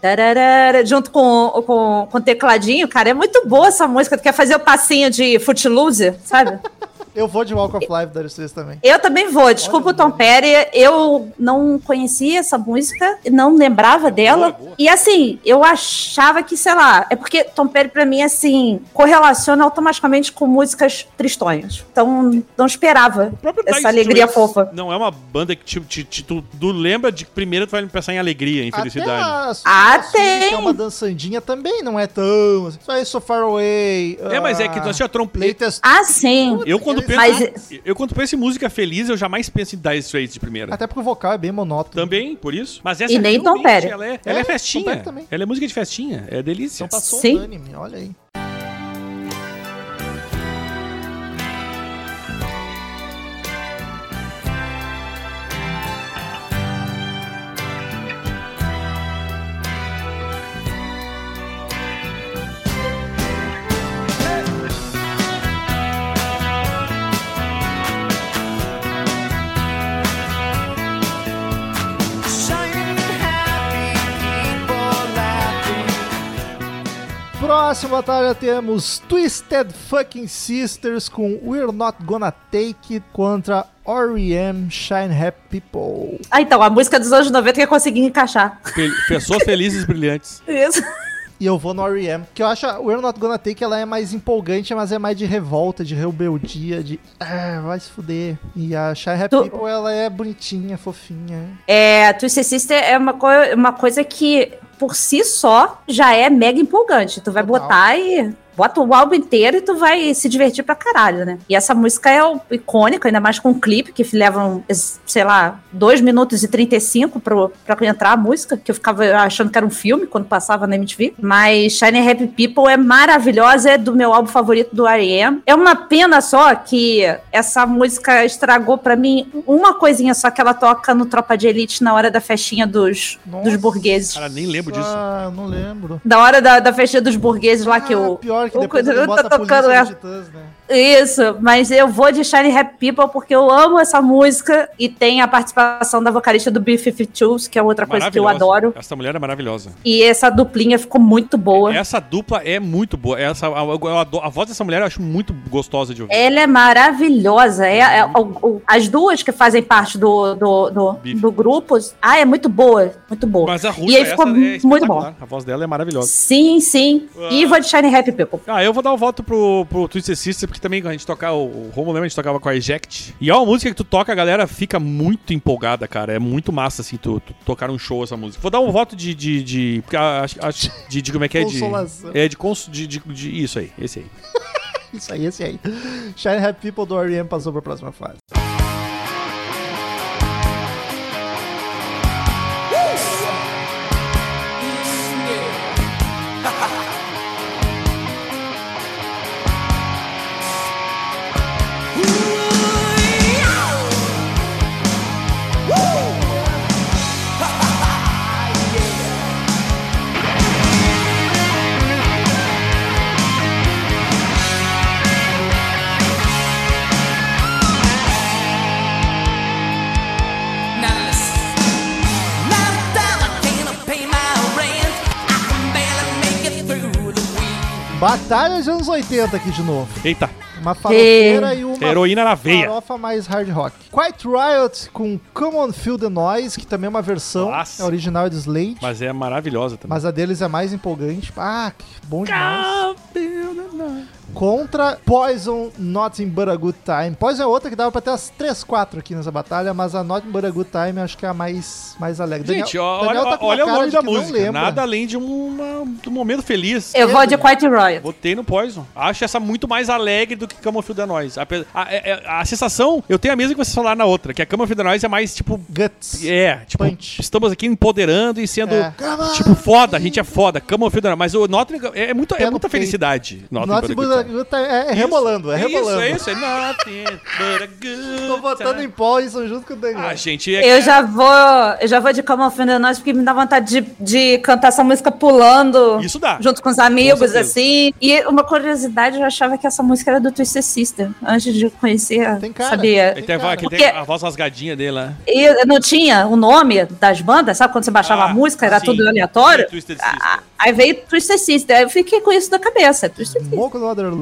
C: tararara, junto com, com, com o tecladinho, cara, é muito boa essa música. Tu quer fazer o passinho de Footloose, sabe?
A: Eu vou de Walk of Life da Straits também.
C: Eu também vou. Desculpa o Tom Petty. Eu não conhecia essa música, não lembrava dela.
B: Boa, boa.
C: E assim, eu achava que, sei lá, é porque Tom Petty pra mim, assim, correlaciona automaticamente com músicas tristonhas. Então, não esperava essa
B: Dire
C: alegria
B: Straits
C: fofa.
B: Não é uma banda que te, te- te- tu, tu lembra de que primeiro tu vai pensar em alegria, em felicidade.
A: Até a
C: Ah,
A: Suzy, Que é
C: tem.
A: uma dançandinha também, não é tão. assim. Só isso, So Far Away.
B: É, mas é que tu assistiu a trompeta.
A: Latest.
C: Ah, sim.
B: Eu quando penso,
C: Mas-
B: eu quando penso em música feliz, eu jamais penso em Dire Straits de primeira.
A: Até porque o vocal é bem monótono.
B: Também, por isso. Mas essa
C: E nem Tom Petty.
B: Ela é, ela é
A: É,
B: festinha. Ela é música de festinha. É delícia.
A: Então passou
C: Sim.
A: unânime, olha aí. Próxima batalha temos Twisted Fucking Sisters com We're Not Gonna Take It contra R.E.M. Shine Happy People.
C: Ah, então, a música dos anos 90 que eu consegui encaixar.
B: Fel- Pessoas felizes e brilhantes.
C: Isso.
A: E eu vou no R.E.M. Que eu acho a We're Not Gonna Take ela é mais empolgante, mas é mais de revolta, de rebeldia, de ah, vai se fuder. E a Shine Happy
C: Tu-
A: People ela é bonitinha, fofinha.
C: É, Twisted Sister é uma, coi- uma coisa que por si só já é mega empolgante. Tu vai
A: Total.
C: botar e bota o álbum inteiro e tu vai se divertir pra caralho, né? E essa música é o- icônica, ainda mais com um clipe que levam, sei lá, 2 minutos e 35 pro, pra entrar a música, que eu ficava achando que era um filme quando passava na MTV. Mas Shiny Happy People é maravilhosa, é do meu álbum favorito do R.E.M. É uma pena só que essa música estragou pra mim uma coisinha só que ela toca no Tropa de Elite na hora da festinha dos,
A: Nossa.
C: dos burgueses.
B: Cara, nem lembro disso.
A: Ah, eu não lembro.
C: Da hora da, da festinha dos burgueses lá que
A: Ah,
C: o.
A: pior que
C: o
A: depois ele
C: Kuduro
A: bota
C: tá
A: a polícia
C: tocando,
A: nos
C: é.
A: Titãs, né?
C: Isso, mas eu vou de Shiny Happy People porque eu amo essa música e tem a participação da vocalista do B-52s, que é outra coisa que eu adoro.
B: Essa mulher é maravilhosa.
C: E essa duplinha ficou muito boa.
B: Essa dupla é muito boa. Essa, a, a- a voz dessa mulher eu acho muito gostosa de ouvir.
C: Ela é maravilhosa. É, é- o- o- as duas que fazem parte do, do, do, do grupo. Ah, é muito boa. Muito boa.
B: Mas a
C: e
B: russa
C: aí ficou
B: é
C: muito bom.
B: espetacular. A voz dela é maravilhosa.
C: Sim, sim. E vou de Shiny Happy People.
B: Ah, eu vou dar o voto pro, pro Twisted Sister, porque também quando a gente tocava, o, o Romulo lembra, a gente tocava com a Eject. E é uma música que tu toca, a galera fica muito empolgada, cara. É muito massa, assim, tu, tu tocar um show essa música. Vou dar um voto de. de, de, acho- de, de como é que é? De, é, de, cons, de, de, de- Isso aí, esse aí.
A: Isso aí, esse aí. Shiny Happy People do R.E.M. passou pra próxima fase. Batalha de anos 80 aqui de novo.
B: Eita,
A: Uma farofeira e uma
B: heroína na veia.
A: farofa mais hard rock. Quiet Riot com Come On Feel the Noise, que também é uma versão.
B: Nossa.
A: A original é do Slade. Mas...
B: Mas é maravilhosa também.
A: a deles é mais empolgante. Ah, que bom demais. Contra Poison, Nothing But a Good Time. Poison é outra que dava pra ter as 3, 4 aqui nessa batalha, mas a Nothing But a Good Time acho que é a mais, mais alegre.
B: Gente,
A: Daniel-
B: ó,
A: Daniel
B: olha,
A: tá
B: olha o
A: cara
B: nome da
A: que não
B: música.
A: lembra.
B: Nada além de uma, de um momento feliz.
C: Eu vou de Quiet Riot.
B: Botei no Poison. Acho essa muito mais alegre do que Come of the Noise. A, a, a- a sensação, eu tenho a mesma que vocês falaram na outra, que a Come of the Noise é mais tipo.
A: Guts.
B: É, tipo,
A: Punch.
B: estamos aqui empoderando e sendo,
A: É.
B: tipo, foda, a gente é foda. Come of the Noise. Mas o Nottingham é, é, muito, é
A: no
B: muita felicidade.
A: Nothing But a
B: Good Time.
A: Good Time. É, é rebolando, é rebolando.
B: Isso, é isso. É nothing but a good
A: Tô votando
B: time.
A: em Poison junto com o Daniel.
B: Ah, gente, é
C: Eu já vou, eu já vou de On Feel the Noise porque me dá vontade de, de cantar essa música pulando.
B: Isso dá.
C: Junto com os amigos,
B: Com
C: assim. E uma curiosidade, eu achava que essa música era do Twisted Sister. Antes de conhecer,
A: Tem cara.
C: sabia?
B: Ele tem,
A: cara.
B: aquele- tem
C: Porque-
B: a voz rasgadinha dele lá.
C: E não tinha o nome das bandas, sabe? Quando você baixava
B: Ah,
C: a música, era
B: sim.
C: tudo aleatório.
B: Twisted
C: Ah,
B: Sister.
C: Aí veio Twisted Sister. Aí eu fiquei com isso na cabeça. Twisted Sister.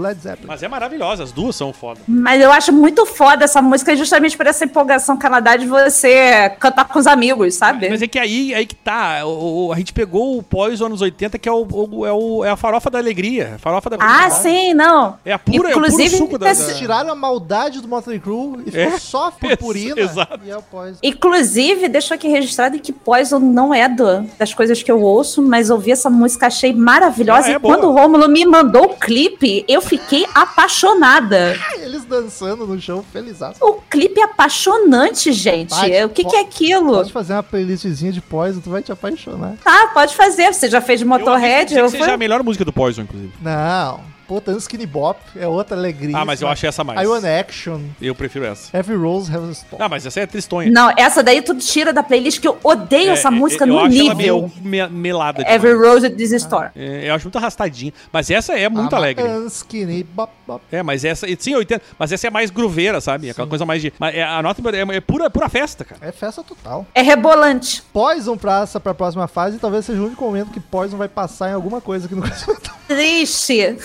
A: Led Zeppelin.
B: Mas é maravilhosa, as duas são foda.
C: Mas eu acho muito foda essa música, justamente por essa empolgação que ela dá de você cantar com os amigos, sabe?
B: Mas é que aí, aí que tá. O, o- a gente pegou o Poison anos 80, que é, o, o- é, o- é a farofa da alegria. Farofa da
C: Ah, sim, não.
B: É a pura,
C: Inclusive,
B: é puro suco da. da-
A: Eles tiraram a maldade do Motley Crue e ficou
B: É.
A: só
B: Ex-
A: purpurina.
B: exato.
A: E é o Poison.
C: Inclusive, deixou aqui registrado que Poison não é do, das coisas que eu ouço, mas ouvi essa música, achei maravilhosa.
B: Ah, é
C: e
B: boa.
C: quando o Rômulo me mandou o clipe, eu fiquei apaixonada.
A: Eles dançando no chão, felizaço.
C: O clipe é apaixonante, gente.
A: Vai,
C: o que, que é aquilo?
A: Pode fazer uma playlistzinha de Poison, tu vai te apaixonar.
C: Ah, pode fazer. Você já fez de
B: Eu
C: Motorhead? Eu
B: que seja
C: fui...
B: a melhor música do Poison, inclusive.
A: Não. Puta, Skinny Bop é outra alegria.
B: Ah, mas eu achei essa mais.
A: I Want Action.
B: Eu prefiro essa.
A: Every Rose Has a Stone.
B: Ah, mas essa é tristonha.
C: Não, essa daí tu tira da playlist que eu odeio
B: É,
C: essa
B: é,
C: música
B: eu
C: no
B: acho ela
C: nível.
B: meio me- melada. demais.
C: Every Rose is Store.
B: É, eu acho muito arrastadinha. Mas essa é muito
A: Ah,
B: alegre.
A: Skinny Bop Bop.
B: É, mas essa. Sim, 80. Mas essa é mais grooveira, sabe? Aquela coisa mais de. Mas é, a nota é, é pura, pura festa, cara.
A: É festa total.
C: É rebolante.
A: Poison praça pra próxima fase e talvez seja o único momento que Poison vai passar em alguma coisa aqui no Crescimento.
C: Triste.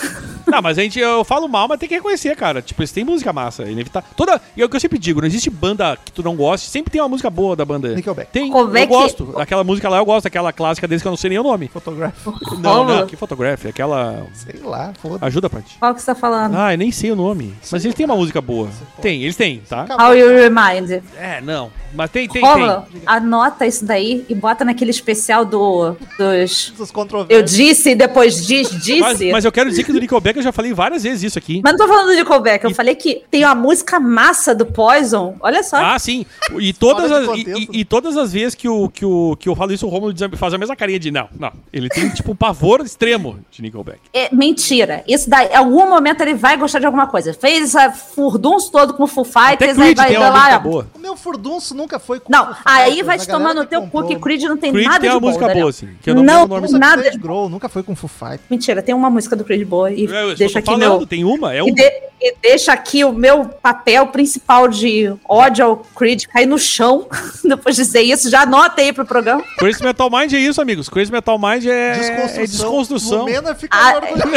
B: Não, mas a gente, eu falo mal, mas tem que reconhecer, cara. Tipo, eles têm música massa. Inevitável. Toda. E é o que eu sempre digo, não existe banda que tu não goste, sempre tem uma música boa da banda.
A: Nickelback.
B: Tem.
C: Nickelback.
B: Eu gosto. Aquela música lá eu gosto, aquela clássica deles que eu não sei nem o nome.
A: Fotográfico.
B: Não, não, que fotografia, aquela.
A: Sei lá, foda
B: Ajuda, Paty.
C: Qual que você tá falando?
B: Ah, eu nem sei o nome. Mas eles têm uma música boa. Tem, eles têm, tá?
C: How You Remind.
B: É, não. Mas tem, tem,
C: Rômulo,
B: tem.
C: anota isso daí e bota naquele especial do dos.
A: Dos
C: Eu
A: controversos.
C: disse e depois diz, disse.
B: Mas, mas eu quero dizer que do Nickelback eu já falei várias vezes isso aqui.
C: Mas não tô falando do Nickelback, eu falei que tem uma música massa do Poison. Olha só.
B: Ah, sim. E todas,
A: de
B: as, e, e- e todas as vezes que o, que o, que eu falo isso, o Romulo faz a mesma carinha de não, não. Ele tem, tipo, um pavor extremo de Nickelback.
C: É mentira. Isso daí, em algum momento ele vai gostar de alguma coisa. Fez a furdunço todo com Full
B: Até
C: Fighters, aí
B: Creed
C: vai
B: tem
C: dar
B: uma música
C: lá.
B: boa.
A: O meu furdunço nunca foi com
C: Não,
A: Foo
C: aí vai te no
A: que
C: teu cu que Creed não tem
B: Creed
C: nada
B: tem
C: de
B: uma
C: bom,
B: música
C: Daniel.
B: boa, assim, que eu não
C: não,
B: o.
A: Música
C: nada.
A: Grohl, nunca foi com Foo Fighters.
C: Mentira, tem uma música do Creed boa e
B: Eu, eu
C: deixa aqui
B: falando,
C: meu.
B: tem uma, é
C: E,
B: um.
C: de- e deixa aqui o meu papel principal de ódio ao Creed cair no chão depois de dizer isso. Já anota aí pro programa.
B: Crazy Metal Mind é isso, amigos. Crazy Metal Mind é
A: Desconstrução.
B: é desconstrução.
A: Lumena fica
C: Ah,
A: orgulhoso.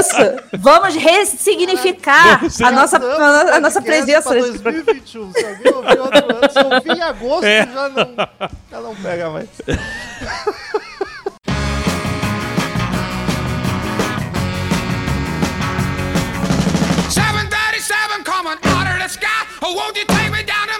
C: isso. Vamos ressignificar
B: Vamos
C: a nossa, a, a nossa presença
A: pra
C: nesse programa.
A: 2021. Se alguém ouvir outro ano, se ouvir em agosto,
B: É.
A: já, não, já não pega mais.
F: Oh, won't you take me down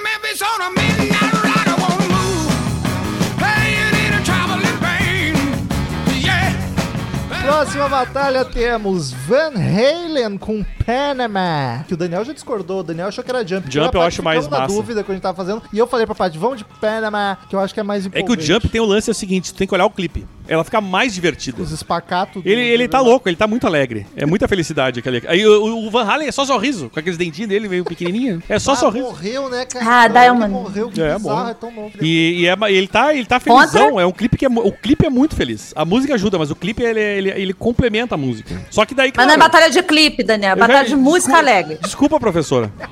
A: Próxima batalha temos Van Halen com Panama. Que o Daniel já discordou. O Daniel achou que era Jump.
B: Jump eu acho mais massa.
A: dúvida quando a gente tava fazendo. E eu falei pra Paty, vamos de Panama, que eu acho que é mais
B: É
A: empolgante.
B: que o Jump tem o lance é o seguinte, tu tem que olhar o clipe. Ela fica mais divertida.
A: Os espacatos.
B: Ele, ele tá louco, ele tá muito alegre. É muita felicidade aquele. Aí o, o Van Halen é só sorriso, com aqueles dentinhos dele meio pequenininho. É só
A: Ah,
B: sorriso.
A: morreu, né, cara?
C: Ah,
A: Ele
C: Diamond.
A: Morreu, que
B: É,
A: bizarro,
B: morreu.
A: é tão novo.
B: E, e é, ele tá, ele tá felizão. É um clipe que é, o clipe é muito feliz. A música ajuda, mas o clipe ele, ele, ele complementa a música. Só que daí
C: Mas não é
B: claro,
C: batalha de clipe, Daniel. É batalha de música
B: desculpa-
C: alegre.
B: Desculpa, professora.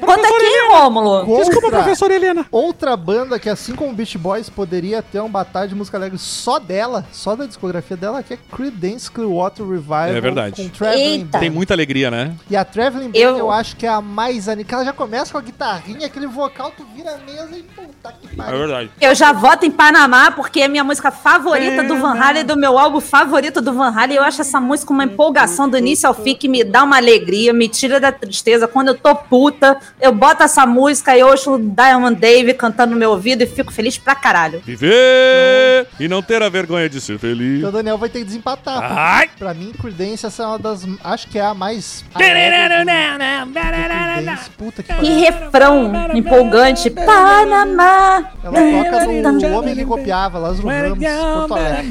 C: Conta aqui, Rômulo.
A: Contra
B: Desculpa, professora Helena.
A: Outra banda que, assim como Beach Boys, poderia ter uma batalha de música alegre só dela, só da discografia dela, que é Creedence Clearwater Revival.
B: É verdade.
A: Com Traveling
C: Eita.
A: Band.
B: Tem muita alegria, né?
A: E a Traveling Band eu...
C: Eu-
A: acho que é a mais animada. Ela já começa com a guitarrinha, aquele vocal, tu vira a mesa e puta que
B: É
A: pariu.
B: verdade.
C: Eu já voto em Panamá porque é minha música favorita do Van Halen, do meu álbum favorito do Van Halen. Eu acho essa música uma empolgação do início ao fim que me dá uma alegria, me tira da tristeza. Quando eu tô puta, eu boto essa música e ouço o Diamond Dave cantando no meu ouvido e fico feliz pra caralho.
B: Viver e não ter a vergonha de ser feliz.
A: Então o Daniel vai ter que desempatar.
B: Ai!
A: Pra mim, Creedence essa é uma das. Acho que é a mais. Puta que
C: Que refrão empolgante. Panamá.
A: Ela toca no Homem que Copiava, Lázaro Ramos, Porto Alegre.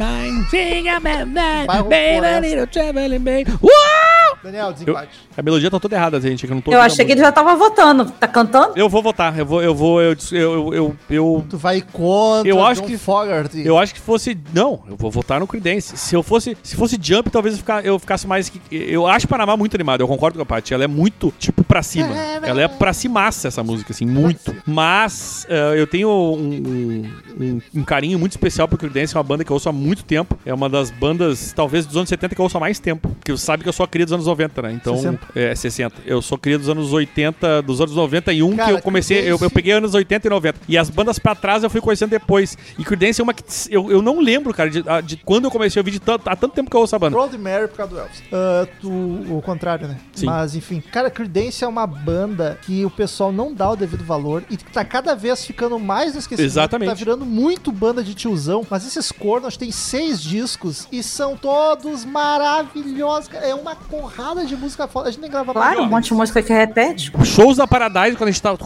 A: tonight. Baby, I need a traveling man. Whoa! Daniel,
B: Eu-
A: desempate.
B: a melodia tá toda errada, gente. que Eu, não tô
C: Eu achei que ele já tava votando. Tá cantando?
B: Eu vou votar. Eu vou, eu vou, eu, eu, eu, eu,
A: Tu vai contra
B: Eu acho
A: John
B: que-
A: Fogerty.
B: eu acho que fosse. Não, eu vou votar no Creedence. Se eu fosse, se fosse Jump, talvez eu, fica- eu ficasse mais. que- Eu acho Panamá muito animado. Eu concordo com a Paty. Ela é muito, tipo, pra cima. Ela é pra cimaça essa música, assim, muito. Mas eh, eu tenho um, um- um carinho muito especial pro Creedence. É uma banda que eu ouço há muito tempo. É uma das bandas, talvez, dos anos 70 que eu ouço há mais tempo. Porque você sabe que eu sou a cria dos anos 90, né? Então.
A: 60.
B: É, 60. Eu sou cria dos anos 80, dos anos 91,
A: Cara,
B: que eu comecei. Eu, eu peguei anos 80 e 90. E as bandas pra trás eu fui conhecendo depois. E Creedence é uma que. Eu, eu não lembro, cara, de, de quando eu comecei a ouvir de tanto, há tanto tempo que eu ouço a banda.
A: Road Mary por causa do Elvis. Ah, tu, o contrário, né?
B: Sim.
A: Mas, enfim. Cara, Creedence é uma banda que o pessoal não dá o devido valor e que tá cada vez ficando mais no esquecimento.
B: Exatamente.
A: Tá virando muito banda de tiozão. Mas esses cornos têm seis discos e são todos maravilhosos. cara. É uma porrada de música foda. A gente nem grava
C: Claro, um monte de música que repete.
B: Shows da Paradise, quando a gente tava.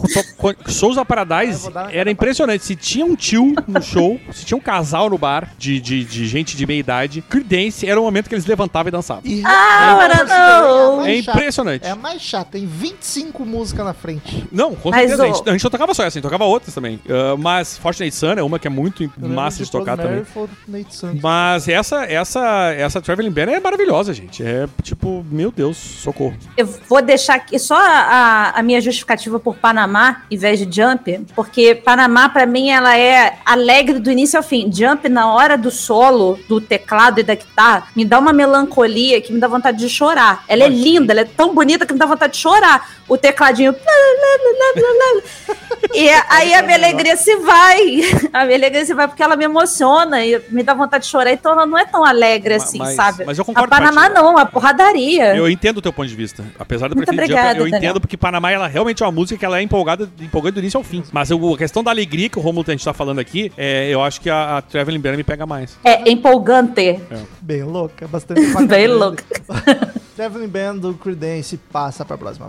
B: Shows da Paradise era impressionante. Se tinha um tio no show, se tinha um casal no bar de, de, de gente de meia idade, Creedence era o momento que eles levantavam e dançavam.
A: E
C: Ah,
A: é,
C: não.
B: É
A: chata.
B: impressionante.
A: É a mais chata. Tem 25 músicas na frente.
B: Não, com
C: Mas
B: certeza. Gente, a gente não tocava só essa, a gente tocava outras também. Ah, mas Fortunate Sun é uma que é muito massa de tocar
A: Road
B: também.
A: Fortnite.
B: Mas essa, essa, essa Traveling Band é maravilhosa, gente. É tipo, meu Deus, socorro.
C: Eu vou deixar aqui só a, a minha justificativa por Panamá, em vez de Jump, porque Panamá, pra mim, ela é alegre do início ao fim. Jump, na hora do solo, do teclado e da guitarra, me dá uma melancolia que me dá vontade de chorar. Ela é linda, ela é tão bonita que me dá vontade de chorar. O tecladinho. E aí a minha alegria se vai. A minha alegria se vai porque ela me emociona e me dá vontade de chorar. Então ela não é tão alegre assim,
B: mas-
C: sabe?
B: mas eu concordo
C: A Panamá não, a porradaria.
B: Eu entendo o teu ponto de vista. Apesar do
C: Muito obrigada,
B: Jump, eu
C: Daniel.
B: entendo porque Panamá ela realmente é uma música que ela é empolgada, empolgante do início ao fim. Mas eu- a questão da alegria que o Romulo a gente tá falando aqui, é, eu acho que a, a Traveling Band me pega mais.
C: É empolgante.
A: Bem louca, bastante
C: Bem louca.
A: Traveling Band do Creedence passa pra próxima.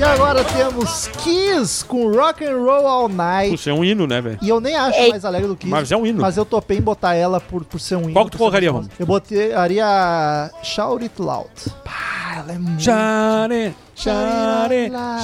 A: E agora temos Kiss com Rock and Roll All Night.
B: Puxa, é um hino, né, velho?
A: E eu nem acho
C: Ei.
A: mais alegre do que
B: Mas é um hino.
A: Mas eu topei em botar ela por, por ser um hino.
B: Qual que tu
A: por ser
B: colocaria,
A: gostosa. Eu botaria Shout It Loud. Pá, ela é muito...
B: Share,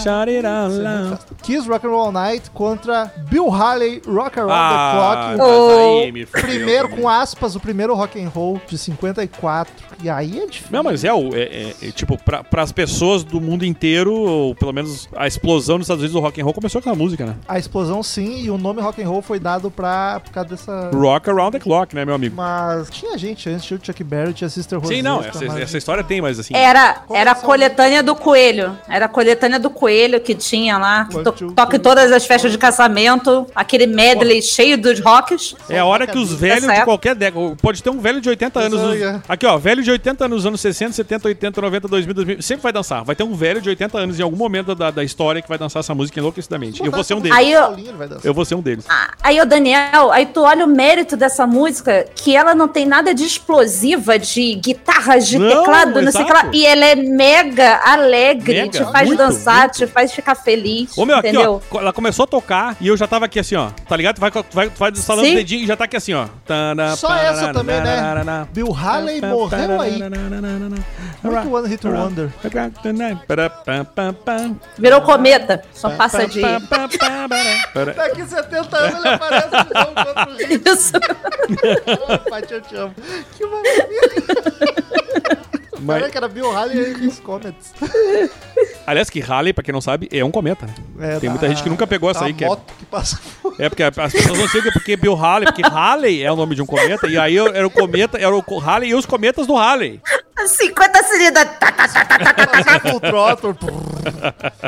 B: share, la.
A: Kiss Rock and Roll Night contra Bill Haley Rock Around
B: Ah,
A: the Clock.
B: aí me
A: O
B: fudeu
A: primeiro, com aspas, o primeiro rock and roll de 54. E aí é difícil.
B: Não, mas é, o, é, é- é, tipo, pra, pras pessoas do mundo inteiro, ou pelo menos a explosão nos Estados Unidos do rock and roll começou com a música, né?
A: A explosão sim, e o nome rock and roll foi dado pra, por causa dessa...
B: Rock Around the Clock, né, meu amigo?
A: Mas tinha gente antes, tinha o Chuck Berry, tinha Sister Rosetta.
B: Sim, não, essa, essa história tem, mas assim...
C: Era, era a coletânea do coelho. Era a coletânea do coelho que tinha lá. Que
A: One,
C: to- toca em todas as festas de casamento. Aquele medley cheio dos rocks.
B: É a hora que os velhos de qualquer década. Pode ter um velho de 80 anos. Nos-
A: é.
B: Aqui, ó. Velho de 80 anos nos anos 60, 70, 80, 90, 2000, 2000. Sempre vai dançar. Vai ter um velho de 80 anos em algum momento da, da história que vai dançar essa música enlouquecidamente. Eu vou ser um deles.
C: Aí eu-.
B: Eu vou ser um deles.
C: Ah, Aí, o Daniel, aí tu olha o mérito dessa música, que ela não tem nada de explosiva, de guitarras, de
B: Não,
C: teclado, não sei o que lá. E ela é mega alegre,
B: Mega,
C: te faz
B: muito,
C: dançar,
B: muito.
C: te faz ficar feliz.
B: Ô, meu, aqui,
C: entendeu?
B: ó. Ela começou a tocar e eu já tava aqui assim, ó. Tá ligado? Tu vai, vai, vai instalando
C: Sim.
B: o dedinho e já tá aqui assim, ó.
A: Só essa também, né? Bill Haley morreu aí. Muito One Hit Wonder.
C: Virou cometa, só passa de.
A: Daqui 70 anos ele aparece de novo.
C: Isso.
A: Paty, eu te amo. Que maravilha.
B: Mas-
A: Caraca, era Bill Haley e os Comets.
B: Aliás, que Halley, pra quem não sabe, é um cometa, né?
A: É,
B: Tem
A: da-
B: muita gente que nunca pegou essa
A: da
B: aí, que é-
A: moto que passa
B: É porque as pessoas não sei que é porque Bill Halley, porque Halley é o nome de um cometa, e aí era o cometa, era o Halley e os cometas do Halley.
C: 50 cilindros. Tá, tá, tá, tá, tá, tá, tá.
A: full throttle.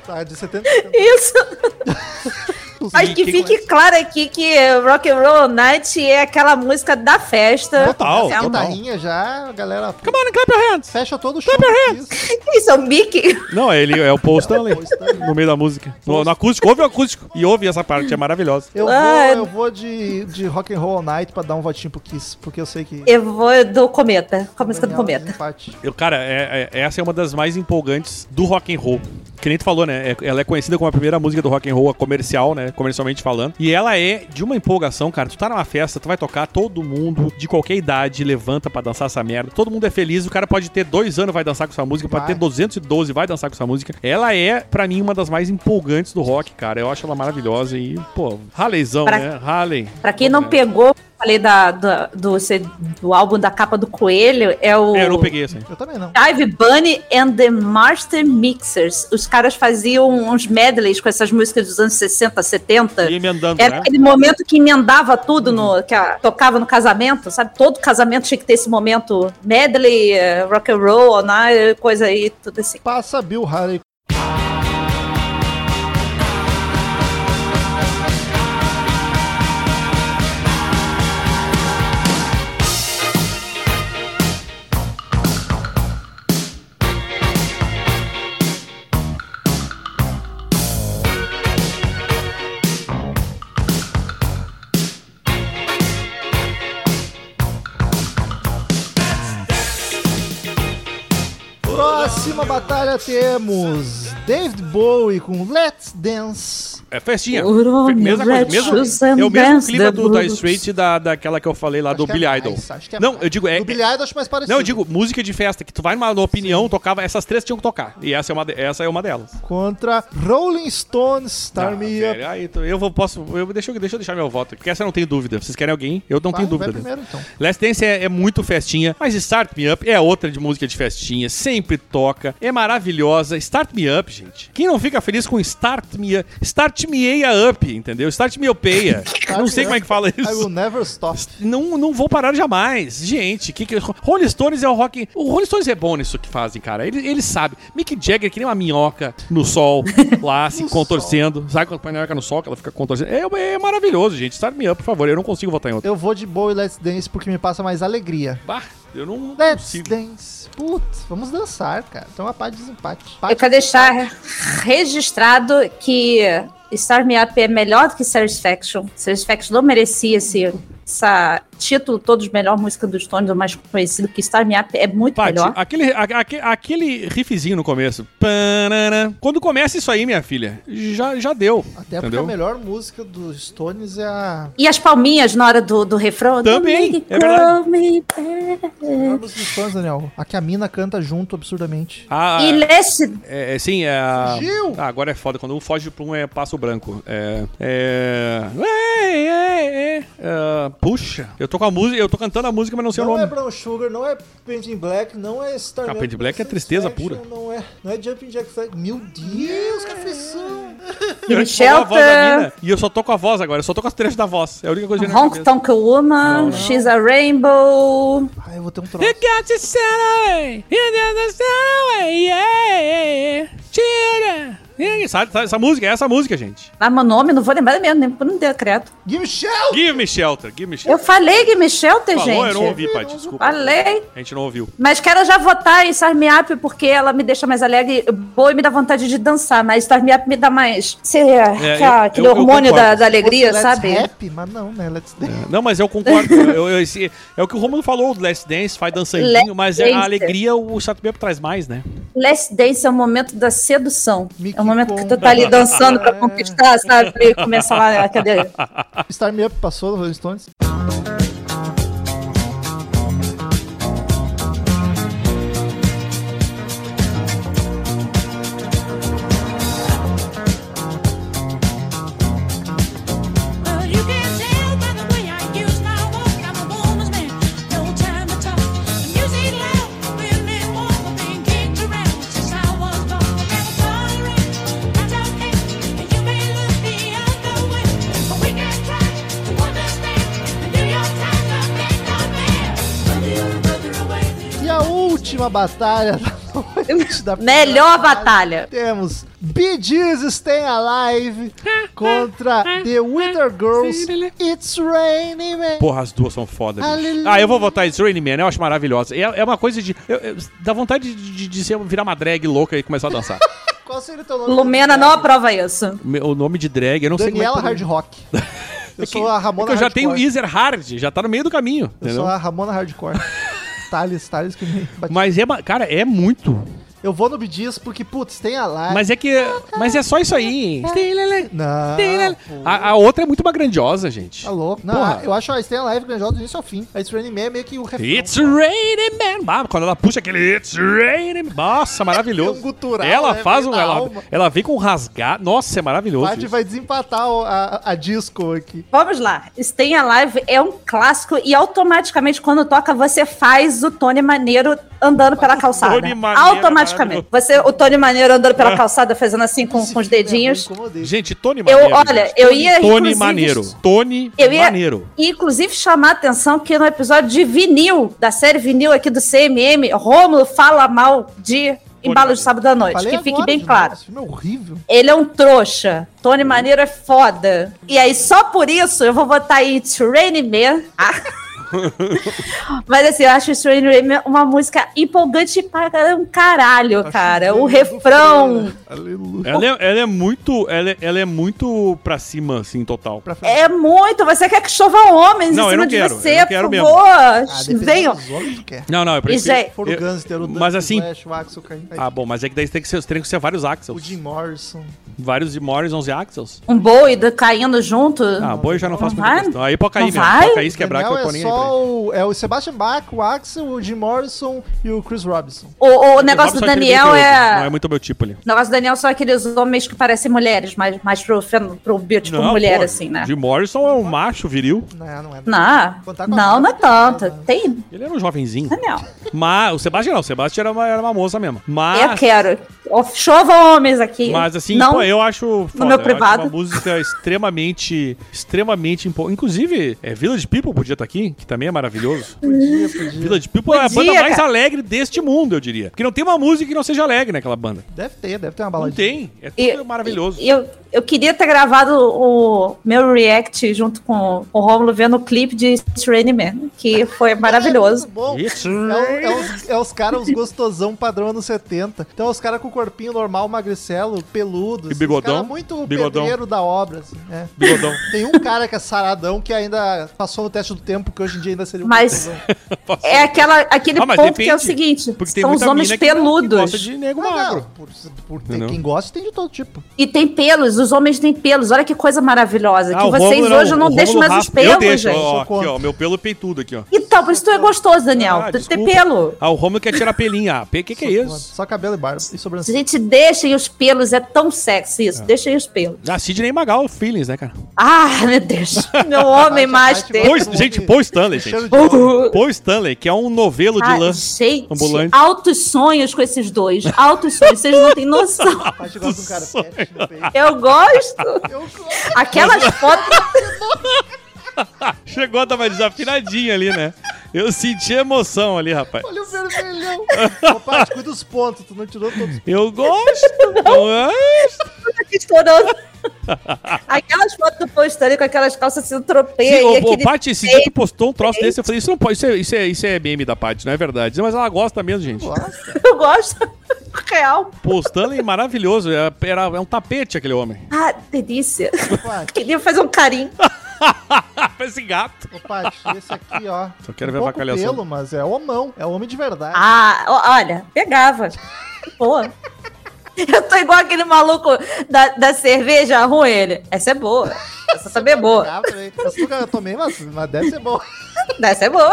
A: Tá, de 70
C: Isso. Mas que fique claro aqui que Rock and Roll Night é aquela música da festa.
B: Total,
C: É
B: total.
A: Guitarrinha já, a galera
B: Come on, clap your hands!
A: fecha todo o show. Isso.
C: Isso é o Mickey.
B: Não, ele é o Paul Stanley, no meio da música. No, no acústico, ouve o acústico. E ouve essa parte, é maravilhosa.
A: Eu vou,
C: Ah,
A: eu vou de, de Rock and Roll All Night pra dar um votinho pro Kiss, porque eu sei que...
C: Eu vou do Cometa, com a música do Cometa.
B: Eu, cara, é- é- essa é uma das mais empolgantes do rock and roll. Que nem tu falou, né? É- ela é conhecida como a primeira música do rock and roll a comercial, né? Comercialmente falando. E ela é de uma empolgação, cara. Tu tá numa festa, tu vai tocar, todo mundo de qualquer idade levanta pra dançar essa merda. Todo mundo é feliz. O cara pode ter dois anos vai dançar com essa música, pode
A: Vai.
B: ter 212 vai dançar com essa música. Ela é, pra mim, uma das mais empolgantes do rock, cara. Eu acho ela maravilhosa e, pô, Halleyzão,
C: Pra-
B: né? Halley.
C: Pra quem não pegou, falei da, da- do, do álbum da capa do Coelho, é o
B: É, eu não peguei essa aí.
A: Eu também não.
C: Dive Bunny and the Master Mixers. Os caras faziam uns medleys com essas músicas dos anos 60, 70.
B: E emendando,
C: Era
B: né?
C: aquele momento que emendava tudo no que a- tocava no casamento, sabe? Todo casamento tinha que ter esse momento medley, eh, rock and roll, night, coisa aí, tudo assim.
A: Passa Bill Haley. Temos David Bowie com Let's Dance
B: É festinha. Fe- Mesma coisa, mesmo, é o mesmo clima
C: the
B: do da. Street da, daquela que eu falei lá
A: Acho
B: do
A: é
B: Billy
A: mais,
B: Idol.
A: acho que é
B: não,
A: mais.
B: eu digo, é,
A: Do Billy Idol acho mais parecido.
B: não, eu digo música de festa, que tu vai numa, opinião, tocava, essas três tinham que tocar. E essa é uma, essa é uma delas.
A: Contra Rolling Stones, Star
B: Ah,
A: Me Up.
B: aí eu vou, posso, eu, deixa, eu, deixa eu deixar meu voto, porque essa eu não tenho dúvida. Vocês querem alguém? Eu não
A: Vai,
B: tenho
A: vai
B: dúvida.
A: primeiro, então.
B: Last Dance é, é muito festinha, mas Start Me Up é outra de música de festinha, sempre toca, é maravilhosa. Start Me Up, gente. Quem não fica feliz com Start Me Up? Start Me Eia Up, entendeu? Start Me Upeia. não sei como é que fala
A: I will
B: isso.
A: never stop.
B: Não, não vou parar jamais. Gente, que, que Rolling Stones é o rock. O Rolling Stones é bom nisso que fazem, cara. Ele, ele sabe. Mick Jagger que nem uma minhoca no sol, lá se contorcendo. Sabe quando põe a minhoca no sol que ela fica contorcendo? É, é maravilhoso, gente. Start Me Up, por favor. Eu não consigo votar em outro.
A: Eu vou de boa e Let's Dance porque me passa mais alegria.
B: Bah, eu não
A: Let's
B: consigo.
A: Dance. Putz, vamos dançar, cara. Então a paz de desempate.
C: Eu
A: Empate.
C: quero deixar registrado que Star Me Up é melhor do que Satisfaction. Satisfaction não merecia esse essa título todo de melhor música dos Stones, o mais conhecido, que Star Me Up é muito
B: Paty,
C: melhor.
B: aquele, a- aquele riffzinho no começo. Panana. Quando começa isso aí, minha filha, já, já deu.
A: Até porque
B: entendeu?
A: a melhor música dos Stones é a.
C: E as palminhas na hora do, do refrão.
B: Também, é verdade.
C: call me
A: a melhor música dos Stones, Daniel. A que a mina canta junto absurdamente.
B: Ah,
C: E Last
B: é, é, sim, é.
A: Fugiu!
B: Ah, agora é foda. Quando um foge pra um é branco. É. É. é, é, é, é, puxa, eu tô com a música, eu tô cantando a música, mas não sei
A: Não
B: o
A: é
B: nome.
A: Brown Sugar, não é Painting Black, não é Star
B: Ah, Painting Black
A: não
B: é tristeza pura.
A: Não é, não é Jumping Jack Flash. Meu Deus, que aflição.
B: Mina, e eu só tô com a voz agora, eu só tô com as trechos da voz. É a única coisa que eu
C: Honk Tonk Woman, She's a Rainbow.
A: Ai, eu vou ter um troço.
B: You got to set away, you got to set away, yeah, yeah, Sabe, sabe essa música? É essa música, gente.
C: Ah, meu nome, não vou lembrar mesmo, nem por não ter credo.
A: Give me shout!
B: Give me shelter, give me
C: Eu
B: shelter.
C: falei que me shelter,
B: Falou,
C: gente.
B: eu não ouvi, pai, desculpa.
C: Falei.
B: A gente não ouviu.
C: Mas quero já votar em Star Me Up porque ela me deixa mais alegre, boa e me dá vontade de dançar. Mas Star Me Up me dá mais. Sei, aquela-
B: eu-
C: aquele
B: eu- eu
C: hormônio da, da alegria,
A: Let's
C: sabe?
A: Rap, mas não, né? Let's Dance.
B: Não, mas eu concordo. eu- eu- esse- é o que o Romulo falou, Last Dance faz dançandinho,
C: Last
B: mas é a
C: Dance.
B: alegria o Chato Bebo traz mais, né?
C: Last Dance é o momento da sedução.
A: Me
C: é o momento que tu tá ali dançando pra conquistar, sabe? E começa lá, cadê?
A: Star Me Up passou do Rolling Stones. Última batalha da noite da
C: Melhor batalha.
A: Temos Bee Gees Stay Alive contra The Wither Girls It's Raining Man.
B: Porra, as duas são foda. bicho. Ah, eu vou votar It's Raining Man, eu acho maravilhosa. É, é uma coisa de. eu- eu- dá vontade de, de, de ser, virar uma drag louca e começar a dançar.
A: Qual seria o teu nome?
C: Lumena não aprova isso.
B: O nome de drag, eu não sei
A: Daniela
B: como é
A: Hard Rock. Eu
B: É que-
A: sou a
B: é
A: Ramona
B: que eu já
A: Hardcore.
B: tenho Easer Hard, já tá no meio do caminho,
A: Eu
B: entendeu?
A: sou a Ramona Hardcore. Thales, Thales que me.
B: Mas é, cara, é muito.
A: Eu vou no Gees porque, putz, tem a live.
B: Mas é que. Mas é só isso aí.
A: Não.
B: A, a outra é muito mais grandiosa, gente.
A: Tá louco. Não,
B: Porra.
A: eu acho a Stay Alive grandiosa do início ao fim. A It's Raining Man é meio que o refrão.
B: It's raining man. Ah, quando ela puxa aquele It's raining. Nossa, maravilhoso.
A: Tem um gutural,
B: ela
A: né?
B: faz
A: Vem
B: um. Ela, ela vem com rasgar. Nossa, é maravilhoso.
A: Pad
B: isso.
A: vai desempatar o- a, a disco aqui.
C: Vamos lá. Stay Alive é um clássico e automaticamente quando toca você faz o Tony Maneiro andando pela calçada.
B: Tony Maneiro,
C: automaticamente. Você, o Tony Maneiro andando pela calçada fazendo assim com, com os dedinhos.
A: É, incomodei.
B: Gente, Tony
C: Eu,
B: Maneiro.
C: olha,
B: gente.
C: eu ia
B: Tony Maneiro. Tony
C: Eu ia,
B: Maneiro.
C: inclusive, chamar a atenção que no episódio de vinil, da série vinil aqui do CMM, Rômulo fala mal de Embalo de Sábado à Noite.
A: Falei
C: que fique
A: agora
C: bem claro.
A: Esse filme é horrível.
C: Ele é um trouxa. Tony Maneiro é foda. E aí, só por isso, eu vou botar aí It's Raining Man. Mas assim, eu acho Strange Rain uma música empolgante para um caralho, cara. O refrão.
A: Aleluia.
B: Ela é, ela é muito. Ela é, ela é muito pra cima, assim, total.
C: É muito. Você quer que chovam homens
B: Não,
C: em
B: eu
C: cima
B: não
C: de
B: quero,
C: você,
B: eu não quero
C: por
B: mesmo.
C: favor.
A: Ah,
C: Venham.
B: Não, não, eu prefiro.
A: For o o
B: mas assim-
A: o o Axel,
B: Ah, bom, mas é que daí tem que ser, tem que ser vários
A: o
B: Axels.
A: Jim Morrison.
B: Vários de Morrisons e Axels.
C: Um boi caindo junto.
B: Ah, boi já não faço
C: Não
B: muita questão. Aí pode cair
C: Não
B: mesmo.
C: vai?
B: Pode cair, se quebrar, que eu tô
A: é
B: nem aí pra
A: só o, é o Sebastian Bach, o Axel, o Jim Morrison e o Chris Robinson.
C: O, o
B: O
C: negócio
B: Robson
C: do
B: bem
C: Daniel
B: feioso. Não
C: é.
B: é muito meu tipo ali.
C: O negócio do Daniel são aqueles homens que parecem mulheres, mais, mais pro, pro biotipo mulher,
B: pô,
C: assim, né?
B: Jim Morrison é um macho viril.
A: Não, não é.
C: Não,
A: tá
C: não, não é tanto.
A: né?
C: Tem.
B: Ele era um jovenzinho.
C: Daniel.
B: Mas o Sebastião não. O Sebastião era uma, era uma moça mesmo. Mas.
C: Eu quero. Chova homens aqui.
B: Mas assim,
C: não,
B: pô, eu acho foda.
C: meu
B: eu acho
C: privado.
B: uma música extremamente, extremamente impo... Inclusive, é, Village People podia estar aqui, que também é maravilhoso.
A: Podia, podia.
B: Village People é a
C: Podia,
B: banda mais
C: cara.
B: alegre deste mundo, eu diria. Porque não tem uma música que não seja alegre naquela banda.
A: Deve ter, deve ter uma
B: Não
A: baladinha.
B: tem. É tudo
C: E-
B: maravilhoso.
C: Eu, eu queria ter gravado o meu react junto com, o Romulo vendo o clipe de Rain Man, que foi maravilhoso.
A: Muito bom.
B: It's
A: É, é os, é os caras, os gostosão padrão anos 70. Então, os caras com o corpinho normal, magricelo, peludo.
B: E bigodão.
A: Os cara muito
B: Bigodão.
A: pedreiro da obra, assim, é.
B: Bigodão.
A: Tem um cara que é saradão que ainda passou no teste do tempo, que hoje em dia ainda seria um
C: Mas-. É aquela, aquele
B: Ah, mas
C: ponto que é o
B: depende,
C: seguinte:
B: Porque tem
C: são os homens
B: mina que não- que
C: peludos.
B: gosta de nego
A: Ah,
B: magro.
A: não, por, por
B: Entendeu?
A: quem gosta, tem de todo tipo.
C: E tem pelos, os homens têm pelos. Olha que coisa maravilhosa.
B: Ah,
C: que
B: o
C: vocês
B: Rômulo
C: hoje não
B: o
C: deixam mais os pelos,
B: Eu deixo,
C: gente.
B: ó, aqui, ó, meu pelo peitudo aqui, ó.
C: Então, por isso tu é gostoso, Daniel.
B: Ah,
C: tem pelo.
B: Ah, o Romulo quer tirar pelinha. Ah, pe- que que é isso?
A: Só cabelo e barba e sobrancelha.
C: Gente, deixem os pelos, é tão sexy isso. Deixem os pelos.
B: Ah, Sidney Magal, feelings, né, cara?
C: Ah, meu Deus. Meu homem.
B: Paul,
A: Gosto
B: gente. Paul Stanley, gente.
A: De.
B: Paul Stanley, que é um novelo de
C: Ah,
B: lã.
C: gente,
B: ambulante.
C: altos sonhos com esses dois. Altos sonhos, vocês não têm noção.
A: De.
C: Eu gosto.
A: Eu gosto.
C: Aquelas fotos.
B: Chegou a dar uma desafinadinha ali, né? Eu senti emoção ali, rapaz.
A: Olha o vermelhão. Ô, Paty, cuida dos pontos, tu não tirou todos os
B: Eu gosto. Eu gosto.
C: estourando. Aquelas fotos do postando com aquelas calças assim, tropeia.
B: Sim,
C: e
B: ô, ô,
C: aquele
B: Paty, esse dia tu postou um troço desse, eu falei, isso não pode, isso é, isso é, isso é meme da Paty, não é verdade. Mas ela gosta mesmo, gente.
A: Gosta.
C: Eu gosto. Real.
B: Paul Stanley é Era, era, é um tapete aquele homem.
C: Ah, delícia. Queria fazer um carinho.
B: Esse gato.
A: ô, Paty, esse aqui, ó.
B: Só quero
A: um
B: ver a
A: pouco
B: avacalhação.
A: pelo, mas é homão. É homem de verdade.
C: Ah, olha, pegava. Boa. Eu tô igual aquele maluco da, da cerveja ruim, ele. Essa é boa. Essa também é boa.
A: Essa nunca eu tomei, mas, mas deve ser bom.
C: Essa é boa.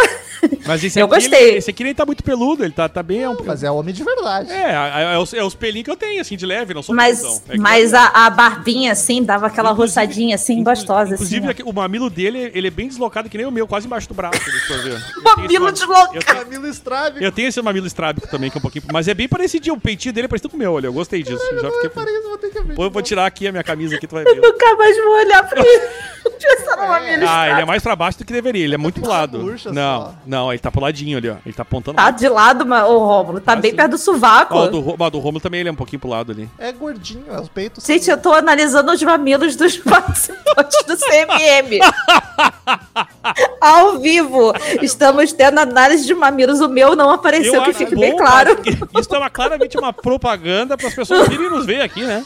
B: Mas esse
C: Eu
B: aqui,
C: gostei.
B: ele- esse aqui nem tá muito peludo, ele tá, tá bem... É, um,
A: Mas é homem de verdade.
B: é, é, é os, é os pelinhos que eu tenho, assim, de leve, não sou
C: Mas.
B: É
C: mas a, a barbinha, assim, dava aquela
B: Inclusive-
C: roçadinha, assim, gostosa,
B: Inclusive,
C: assim.
B: o mamilo dele, ele é bem deslocado, que nem o meu, quase embaixo do braço. eu. Eu
C: Mamilo
B: ma-
C: deslocado.
B: Eu tenho,
A: Camilo Strave.
B: eu tenho esse mamilo estrábico também, que é um pouquinho... Mas é bem parecido, o peitinho dele é parecido com o meu, olha, eu gostei disso. eu já fiquei...
A: Parei, vou ter que abrir.
B: Pô, eu vou tirar aqui a minha camisa aqui, tu vai ver.
C: Nunca mais vou olhar pra no mamilo
B: Ah, ele é mais pra baixo do que deveria, ele é muito pro lado. Não,
A: só.
B: não, ele tá pro ladinho ali, ó. Ele tá apontando
C: Tá de lado, mas, ô Rômulo, tá
B: Ah,
C: bem
B: sim.
C: perto do sovaco.
B: Ó, o do, ó, do Romulo também ele é um pouquinho pro lado ali.
A: É gordinho, é os peitos.
C: Gente, eu tô analisando os mamilos dos participantes do CMM. Ao vivo. Estamos tendo análise de mamilos. O meu não apareceu, que
B: acho
C: fique
B: bom,
C: bem claro.
B: Isso é uma, claramente uma propaganda para as pessoas virem nos ver aqui, né?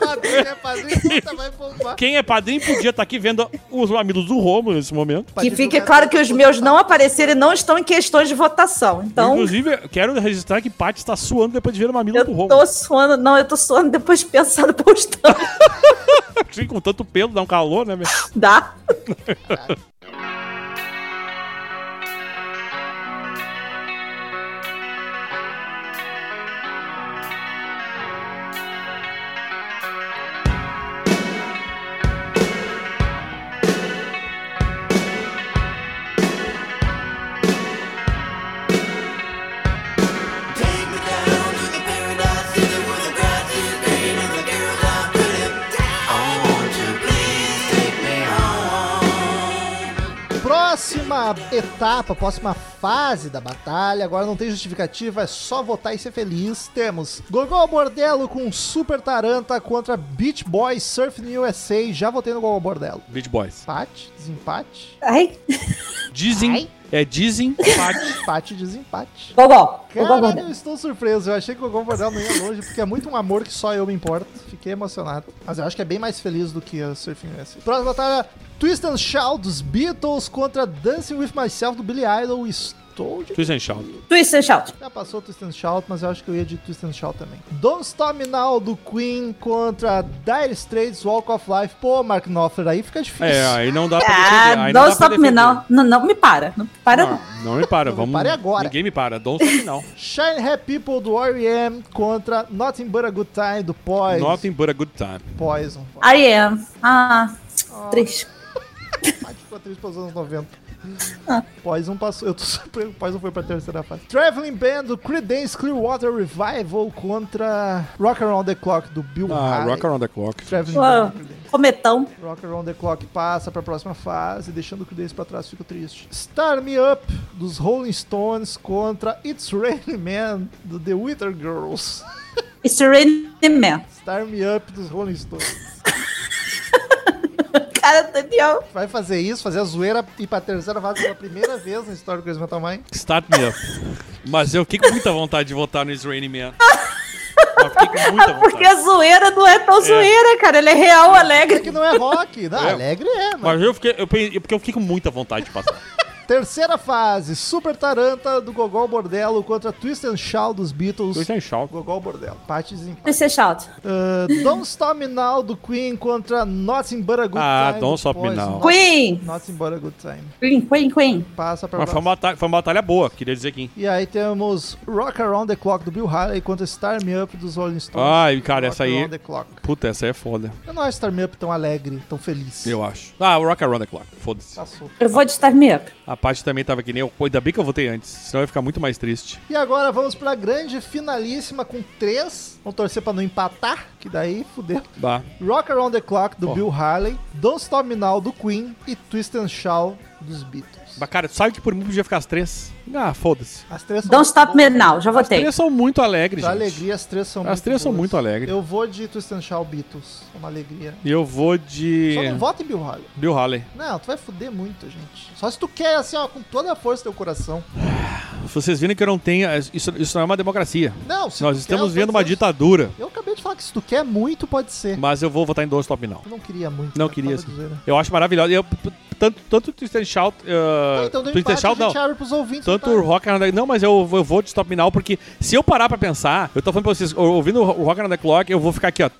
A: Padrinho? Padrinho, puta, vai bombar.
B: Quem é padrinho podia estar aqui vendo os mamilos do Romulo nesse momento.
C: Que fique claro que os meus não apareceram e não estão em questões de votação. Então,
B: Inclusive, quero registrar que Paty está suando depois de ver o mamilo do
C: eu
B: Romulo.
C: tô suando. Não, eu tô suando depois de pensar no postão.
B: Sim, com tanto pelo, dá um calor, né, meu?
C: Dá.
F: Take
A: Próxima etapa, próxima fase da batalha. Agora não tem justificativa, é só votar e ser feliz. Temos Gogol Bordello com Super Taranta contra Beach Boys Surfing USA. Já votei no Gogol Bordello.
B: Beach Boys.
A: Empate, desempate.
C: Ai,
B: Dizem. É desempate.
A: Empate, desempate.
C: Gogol. Gogol
A: Cara, eu estou surpreso. Eu achei que o Gogol Bordel não ia longe, porque é muito um amor que só eu me importo. Fiquei emocionado. Mas eu acho que é bem mais feliz do que a Surfing USA. Próxima batalha: Twist and Shout dos Beatles contra Dancing with Myself do Billy Idol. Estou de.
B: Twist and shout.
C: Twist and shout.
A: Já passou Twist and Shout, mas eu acho que eu ia de Twist and Shout também. Don't Stop Me Now do Queen contra Dire Straits Walk of Life. Pô, Mark Knopfler, aí fica difícil.
B: É, aí não dá pra defender.
C: Ah,
B: aí não
C: don't stop me
B: defender.
C: now. Não, não me para. Não para
B: Não,
C: não.
B: não me para, vamos.
A: pare agora.
B: Ninguém me para. Don't stop me now.
A: Shine Happy People do R.E.M. contra Nothing But a Good Time do Poison.
B: Nothing but a good time.
A: Poison.
C: I am. Ah, triste.
A: Triste para os anos 90. Poison passou. Eu tô surpreso. Poison foi pra terceira fase. Traveling Band do Creedence Clearwater Revival contra Rock Around the Clock do Bill
B: Ah,
A: Haley.
B: Rock Around the Clock.
A: Traveling. Band.
C: Cometão.
A: Rock Around the Clock passa pra próxima fase, deixando o Creedence pra trás, fico triste. Star Me Up dos Rolling Stones contra It's Raining Man do The Wither Girls.
C: It's Rain Man.
A: Star Me Up dos Rolling Stones.
C: Cara, Daniel.
A: Vai fazer isso, fazer a zoeira e ir pra terceira fase pela primeira vez na história do Crazy Metal Mind.
B: Start me up. Mas eu fiquei com muita vontade de votar no Israeli Man.
C: Porque a zoeira não é tão zoeira, cara. Ele é real,
A: É
C: alegre.
A: que não é rock. Não,
B: É.
A: alegre é, mas...
B: Mas eu fiquei, eu, porque eu fiquei com muita vontade de passar.
A: Terceira fase, Super Taranta do Gogol Bordello contra Twist and Shout dos Beatles.
B: Twist and Shout.
A: Gogol Bordello. Partes em
C: Twist and shout.
A: Uh, Don't Stop Me Now do Queen contra Nothing But a Good
B: Ah,
A: Time.
B: Don't
A: do
B: Stop Me. Now.
C: Queen.
A: Nothing But a Good Time.
C: Queen, Queen, Queen.
A: Passa pra
B: Mas foi uma, batalha, foi uma batalha boa, queria dizer aqui.
A: E aí temos Rock Around the Clock do Bill Haley contra Star Me Up dos Rolling Stones.
B: Ai, cara,
A: Rock
B: essa aí-
A: Around the Clock.
B: Puta, essa aí é foda.
A: Eu não acho Star Me Up tão alegre, tão feliz.
B: Eu acho. Ah, o Rock Around the Clock. Foda-se.
A: Passou.
C: Eu vou de Star Me Up.
B: A parte também tava que nem eu. Ainda bem que eu votei antes, senão eu ia ficar muito mais triste.
A: E agora vamos pra grande finalíssima com três. Vamos torcer pra não empatar, que daí fudeu.
B: Bah.
A: Rock Around the Clock do. Bill Haley, Don't Stop Me Now do Queen e Twist and Shout dos Beatles.
B: Mas, cara, tu sabe que por mim podia ficar as três? Ah, foda-se.
A: As três são
C: Don't Stop Me Now. Já
B: As
C: votei.
B: três são muito alegres,
A: Da
B: gente.
A: alegria, as três são
B: As
A: muito
B: três são
A: boas.
B: muito alegres.
A: Eu vou de Twist and Shout Beatles. É uma alegria.
B: E eu vou de.
A: Só não vota em Bill Haley.
B: Bill Haley.
A: Não, tu vai fuder muito, gente. Só se tu quer, assim, ó, com toda a força do teu coração.
B: Vocês viram que eu não tenho. Isso, isso não é uma democracia.
A: Não, se
B: Nós
A: tu
B: estamos
A: quer, eu
B: vendo
A: tô
B: uma
A: dizendo-
B: ditadura.
A: Eu acabei de falar que se tu quer muito, pode ser.
B: Mas eu vou votar em Don't Stop Me Now.
A: Eu não queria muito.
B: Não
A: né?
B: queria,
A: Tava
B: sim.
A: dizendo.
B: Eu acho maravilhoso. Eu, tanto, tanto Twist and Shout. Uh,
A: então
B: and
A: empate a
B: Shout, não.
A: gente abre pros ouvintes.
B: Tanto o
A: votarem.
B: Rock Around the... Não, mas eu, eu vou de Stop Now, porque se eu parar pra pensar, eu tô falando pra vocês, ou- ouvindo o Rock Around the Clock, eu vou ficar aqui, ó.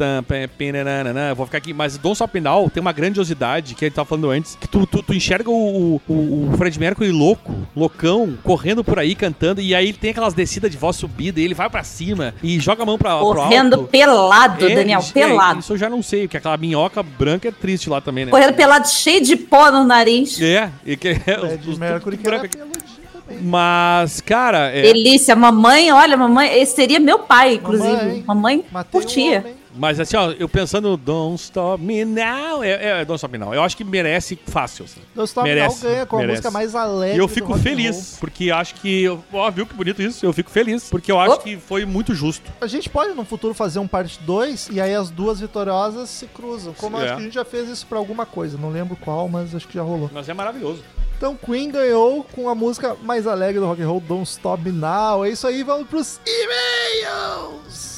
B: Eu vou ficar aqui. Mas Don't Stop Now tem uma grandiosidade, que a gente tava falando antes, que tu, tu, tu enxerga o, o, o Fred Mercury louco, loucão, correndo por aí, cantando, e aí ele tem aquelas descidas de voz subida, e ele vai pra cima e joga a mão pra, pro
C: Correndo
B: alto.
C: pelado,
B: É,
C: Daniel.
B: é,
C: pelado.
B: isso eu já não sei, porque aquela minhoca branca é triste lá também, né?
C: Correndo pelado, cheio de pó no nariz.
B: É, e que é
A: Fred
B: os-
A: Mercury que era peludinho também.
B: Mas, cara, é,
C: Delícia. Mamãe, olha, mamãe, esse seria meu pai, inclusive.
A: Mamãe,
C: Mamãe,
A: um
C: curtia.
A: homem.
B: Mas assim, ó, eu pensando no Don't Stop Me Now, é, é Don't Stop Me Now. Eu acho que merece fácil, assim.
A: Don't Stop Me Now
B: Merece,
A: ganha com a
B: merece.
A: música mais alegre
B: E eu fico feliz, porque acho que. Ó, viu que bonito isso? Eu fico feliz, porque eu acho
C: Oh.
B: que foi muito justo.
A: A gente pode no futuro fazer um parte 2 e aí as duas vitoriosas se cruzam. Como eu
B: É.
A: acho que a gente já fez isso pra alguma coisa. Não lembro qual, mas acho que já rolou.
B: Mas é maravilhoso.
A: Então Queen ganhou com a música mais alegre do rock and roll, Don't Stop Me Now. É isso aí, vamos pros e-mails.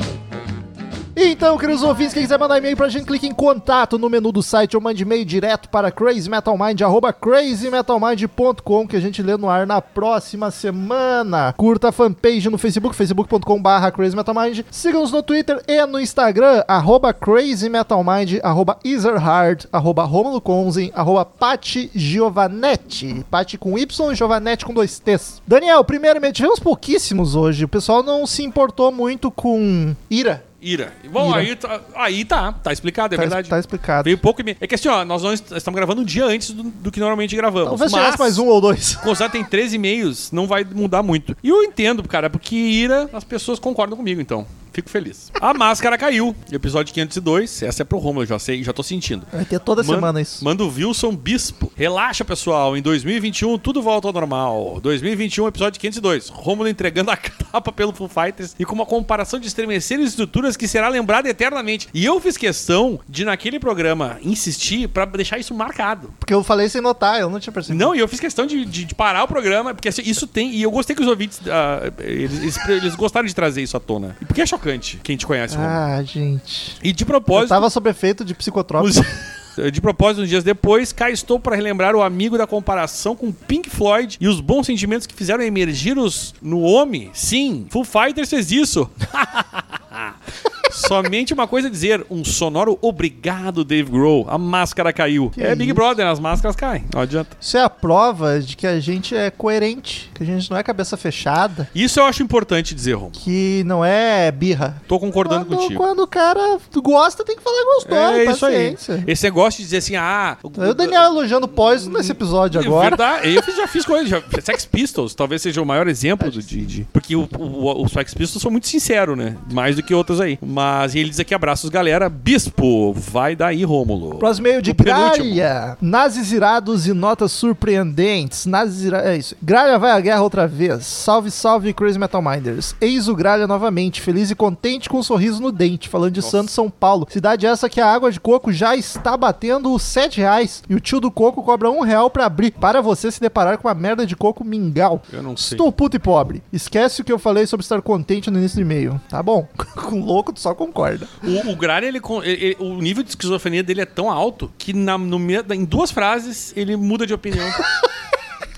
A: Então, queridos ouvintes, quem quiser mandar e-mail pra gente, clique em contato no menu do site ou mande e-mail direto para crazymetalmind, arroba crazymetalmind.com, que a gente lê no ar na próxima semana. Curta a fanpage no Facebook, facebook.com barra crazymetalmind. Siga-nos no Twitter e no Instagram, arroba crazymetalmind, arroba Ezerhard, arroba Romulo Conzen, arroba Pati Giovanetti. Pati com Y, Giovanetti com dois T's. Daniel, primeiro e-mail, tivemos pouquíssimos hoje. O pessoal não se importou muito com ira.
B: Ira. Bom,
A: Ira.
B: Aí, tá, aí tá, tá explicado, é
A: Tá,
B: verdade.
A: tá explicado.
B: Veio pouco e meio. É que assim, ó, nós não est- estamos gravando um dia antes do, do que normalmente gravamos.
A: Talvez
B: mas,
A: mais um ou dois.
B: Considerado tem 13 e-mails, não vai mudar muito. E eu entendo, cara, porque ira, as pessoas concordam comigo, então. Fico feliz. A máscara caiu. Episódio 502. Essa é pro Romulo, já sei, já tô sentindo.
A: Vai ter toda
B: Man-
A: semana isso.
B: Manda o Wilson Bispo. Relaxa, pessoal. Em 2021, tudo volta ao normal. 2021, episódio 502. Rômulo entregando a capa pelo Foo Fighters e com uma comparação de estremeceres estruturas que será lembrada eternamente. E eu fiz questão de, naquele programa, insistir pra deixar isso marcado.
A: Porque eu falei sem notar, eu não tinha percebido.
B: Não, e eu fiz questão de, de- de parar o programa, porque assim, isso tem. E eu gostei que os ouvintes. ah, eles, eles- eles gostaram de trazer isso à tona. E Porque é chocante quem te conhece, Rômulo.
A: Ah, gente.
B: E de
A: Eu
B: propósito.
A: tava sob efeito de psicotrópico.
B: Os- De propósito, uns dias depois, cá estou para relembrar o amigo da comparação com Pink Floyd e os bons sentimentos que fizeram emergir os no homem. Sim, Full Fighters fez isso. Somente uma coisa a dizer, um sonoro obrigado, Dave Grohl. A máscara caiu.
A: Que
B: é Big
A: isso?
B: Brother, as máscaras caem. Não adianta.
A: Isso é a prova de que a gente é coerente, que a gente não é cabeça fechada,
B: Isso eu acho importante dizer, Rom.
A: que não é birra.
B: Tô concordando
A: quando,
B: contigo.
A: quando o cara gosta, tem que falar gostou,
B: é isso aí.
A: paciência.
B: Esse negócio de dizer assim, ah.
A: O Daniel elogiando o pós nesse episódio agora.
B: Verdade, eu já fiz coisa. Já, Sex Pistols talvez seja o maior exemplo do, de, de- Porque o, o, os Sex Pistols são muito sinceros, né? Mais do que outros aí. Mas ele diz aqui: abraços, galera. Bispo, vai daí, Rômulo.
A: Próximo meio de. Gralha. Nazis irados e notas surpreendentes. Nazis ira... É isso. Gralha vai à guerra outra vez. Salve, salve, Crazy Metal Minders. Eis o Gralha novamente, feliz e contente com um sorriso no dente, falando de Santos, São Paulo. Cidade essa que a água de coco já está batendo os 7 reais. E o tio do coco cobra um real pra abrir. Para você se deparar com uma merda de coco mingau.
B: Eu não sei.
A: Estou puto e pobre. Esquece o que eu falei sobre estar contente no início do e-mail. Tá bom. com louco, tu só concorda.
B: O, o Gralha, ele, ele- o nível de esquizofrenia dele é tão alto que na, no, em duas frases ele muda de opinião.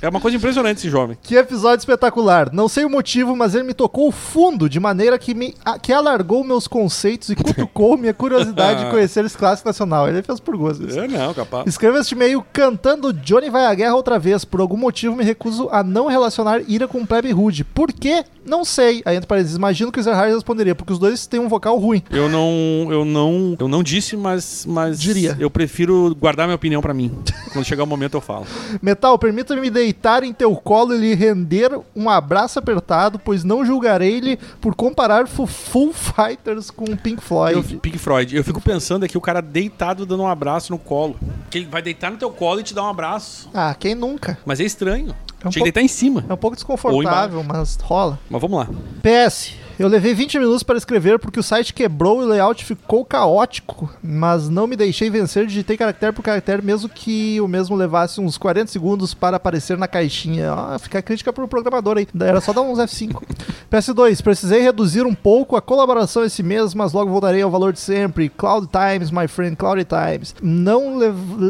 B: é uma coisa impressionante esse jovem.
A: Que episódio espetacular. Não sei o motivo, mas ele me tocou fundo, de maneira que, me, a- que alargou meus conceitos e cutucou minha curiosidade de conhecer esse clássico nacional. Ele fez por gosto. isso.
B: É, não, capaz.
A: Escreva este e-mail cantando Johnny vai à guerra outra vez. Por algum motivo me recuso a não relacionar ira com Plebe Rude. Por quê? Não sei. Aí entre parênteses, imagino que o Zerhard responderia, porque os dois têm um vocal ruim.
B: Eu não, eu não, eu não disse, mas, mas
A: Diria.
B: eu prefiro guardar minha opinião pra mim. Quando chegar o momento eu falo.
A: Metal, permita-me deitar em teu colo e lhe render um abraço apertado, pois não julgarei-lhe por comparar Fu- Full Fighters com Pink Floyd.
B: Eu, Pink Floyd. Eu fico pensando aqui o cara deitado dando um abraço no colo. Que ele vai deitar no teu colo e te dar um abraço.
A: Ah, quem nunca?
B: Mas é estranho.
A: É um
B: Tinha que deitar em cima.
A: É um pouco desconfortável, mas rola.
B: Mas vamos lá.
A: PS, eu levei 20 minutos para escrever porque o site quebrou e o layout ficou caótico, mas não me deixei vencer, digitei caractere por caractere, mesmo que o mesmo levasse uns 40 segundos para aparecer na caixinha. Ah, fica a crítica pro programador aí, era só dar uns F5. PS2, precisei reduzir um pouco a colaboração esse mês, mas logo voltarei ao valor de sempre. Cloud Times, my friend, Cloud Times. Não,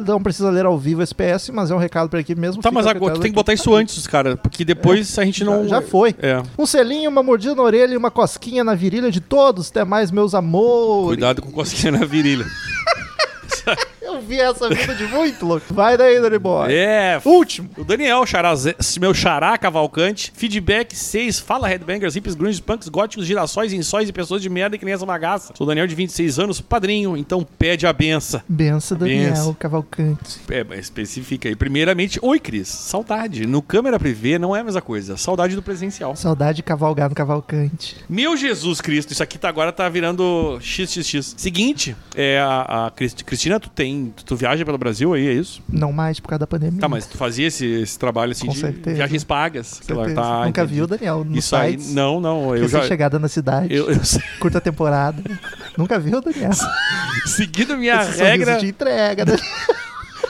A: não precisa ler ao vivo esse PS, mas é um recado para aqui mesmo.
B: Tá,
A: fica
B: mas agora tu tem que botar isso antes, cara. Porque depois a gente não.
A: Já foi.
B: É.
A: Um selinho, uma mordida na orelha e uma cosquinha na virilha de todos. Até mais, meus amores.
B: Cuidado com cosquinha na virilha.
A: Eu vi essa vida de muito louco. Vai daí, Danny Boy.
B: É.
A: Último.
B: O Daniel, xará, meu xará cavalcante. Feedback 6. Fala, headbangers, hippies, grunge, punks, góticos, girassóis, insóis e pessoas de merda que nem essa bagaça. Sou o Daniel de 26 anos, padrinho, então pede a benção.
A: Benção, Daniel
B: Benção.
A: Cavalcante.
B: É, mas especifica aí. Primeiramente, oi, Cris. Saudade. No câmera privê não é a mesma coisa. Saudade do presencial.
A: Saudade de cavalgar no Cavalcante.
B: Meu Jesus Cristo, isso aqui tá, agora tá virando XXX. Seguinte, é a, a Cris- Cristina, tu tem. Tu viaja pelo Brasil aí, é isso?
A: Não mais por causa da pandemia.
B: Tá, mas tu fazia esse, esse trabalho assim
A: Com
B: de
A: certeza.
B: viagens pagas. sei lá, tá,
A: Nunca
B: entendi.
A: viu, Daniel, no
B: Isso
A: site.
B: aí, não, não. Eu
A: Recém
B: já.
A: chegada na cidade.
B: Eu, eu.
A: Curta temporada. Nunca viu, Daniel?
B: Seguindo minha
A: Esse
B: regra
A: de entrega. Daniel.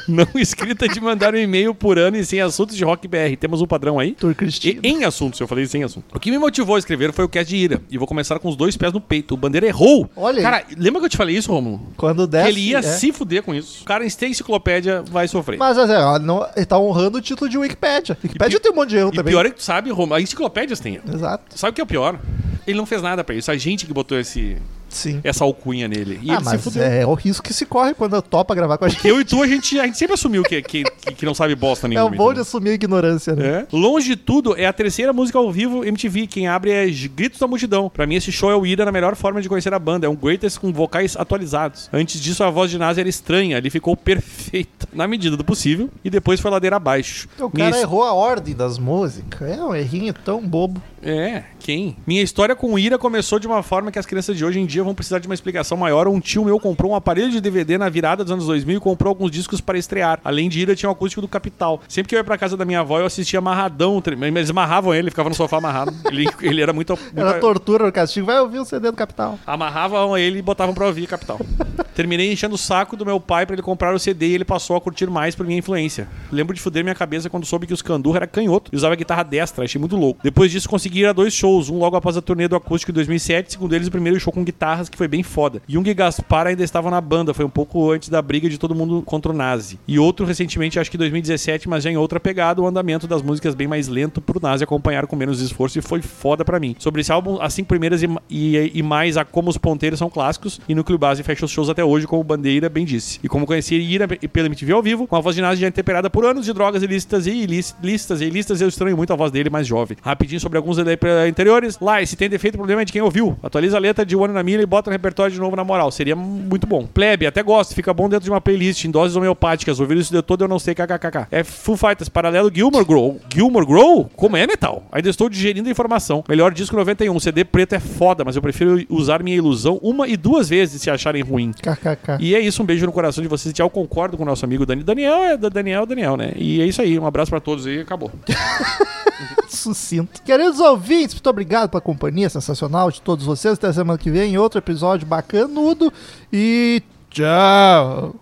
B: Não escrita de mandar um e-mail por ano e sem assuntos de rock BR. Temos um padrão aí?
A: Tour
B: E,
A: Cristina.
B: em assuntos, eu falei sem assunto. O que me motivou a escrever foi o cast de ira. E vou começar com os dois pés no peito. O Bandeira errou.
A: Olha.
B: Cara, lembra que eu te falei isso, Romulo?
A: Quando
B: Que
A: desce...
B: ele ia
A: é.
B: se fuder com isso. O cara em enciclopédia vai sofrer.
A: Mas assim, ó, não, ele tá honrando o título de Wikipédia. Wikipédia tem um monte de erro
B: e
A: também.
B: pior é que tu sabe, Romulo, as enciclopédias têm.
A: Exato.
B: Sabe o que é o pior? Ele não fez nada pra isso. A gente que botou esse,
A: Sim.
B: essa alcunha nele. E
A: ah,
B: ele se
A: mas
B: fudeu.
A: é o risco que se corre quando topa gravar com a gente.
B: Eu e tu, a gente, a gente sempre assumiu que, que, que, não sabe bosta
A: É
B: nenhuma.
A: o bom de assumir a ignorância, né?
B: É. Longe de tudo, é a terceira música ao vivo MTV. Quem abre é Gritos da Multidão. Pra mim, esse show é o Ira na melhor forma de conhecer a banda. É um greatest com vocais atualizados. Antes disso, a voz de Nasa era estranha. Ele ficou perfeita, na medida do possível. E depois foi ladeira abaixo.
A: O
B: Minha
A: cara
B: es-
A: errou a ordem das músicas. É um errinho tão bobo.
B: É, quem? Minha história com Ira começou de uma forma que as crianças de hoje em dia vão precisar de uma explicação maior. Um tio meu comprou um aparelho de DVD na virada dos anos 2000 e comprou alguns discos para estrear. Além de Ira, tinha o acústico do Capital. Sempre que eu ia pra casa da minha avó, eu assistia amarradão. Eles amarravam ele, ficava no sofá amarrado. Ele, ele era muito...
A: Era
B: muito-
A: tortura no castigo. Vai ouvir o CD do Capital.
B: Amarravam ele e botavam pra ouvir Capital. Terminei enchendo o saco do meu pai pra ele comprar o CD e ele passou a curtir mais por minha influência. Lembro de fuder minha cabeça quando soube que os Candurra era canhoto e usava guitarra destra, achei muito louco. Depois disso consegui ir a dois shows, um logo após a turnê do acústico em 2007, segundo eles o primeiro show com guitarras que foi bem foda. Jung e Gaspar ainda estavam na banda, foi um pouco antes da briga de todo mundo contra o Nazi. E outro recentemente, acho que 2017, mas já em outra pegada, o andamento das músicas bem mais lento pro Nazi acompanhar com menos esforço e foi foda pra mim. Sobre esse álbum, as cinco primeiras e, e, e mais a Como os Ponteiros são clássicos e Núcleo Base fecha os shows até hoje, como Bandeira bem disse. E como conheci Ira pela MTV ao vivo, com a voz de Nazi já temperada por anos de drogas ilícitas e ilícitas e ilícitas, eu estranho muito a voz dele mais jovem. Rapidinho sobre alguns ele- anteriores. Lá, se tem defeito, o problema é de quem ouviu. Atualiza a letra de One na Milha e bota no repertório de novo na moral. Seria muito bom. Plebe, até gosto, fica bom dentro de uma playlist em doses homeopáticas. Ouvir isso de todo eu não sei, kkkk. É Full Fighters, paralelo Gilmore Grow. Gilmore Grow? Como é metal? Ainda estou digerindo a informação. Melhor disco 91. CD preto é foda, mas eu prefiro usar minha ilusão uma e duas vezes se acharem ruim.
A: KKK.
B: E é isso, um beijo no coração de vocês. Tchau, concordo com o nosso amigo Dani. Daniel é da Daniel, Daniel, né? E é isso aí, um abraço pra todos aí, acabou.
A: Sucinto. Queridos ouvintes, muito obrigado pela companhia sensacional de todos vocês. Até semana que vem, outro episódio bacanudo. E tchau.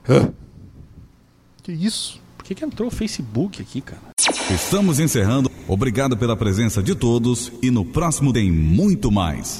A: Que isso?
B: Por que, que entrou o Facebook aqui, cara?
G: Estamos encerrando. Obrigado pela presença de todos e no próximo tem muito mais.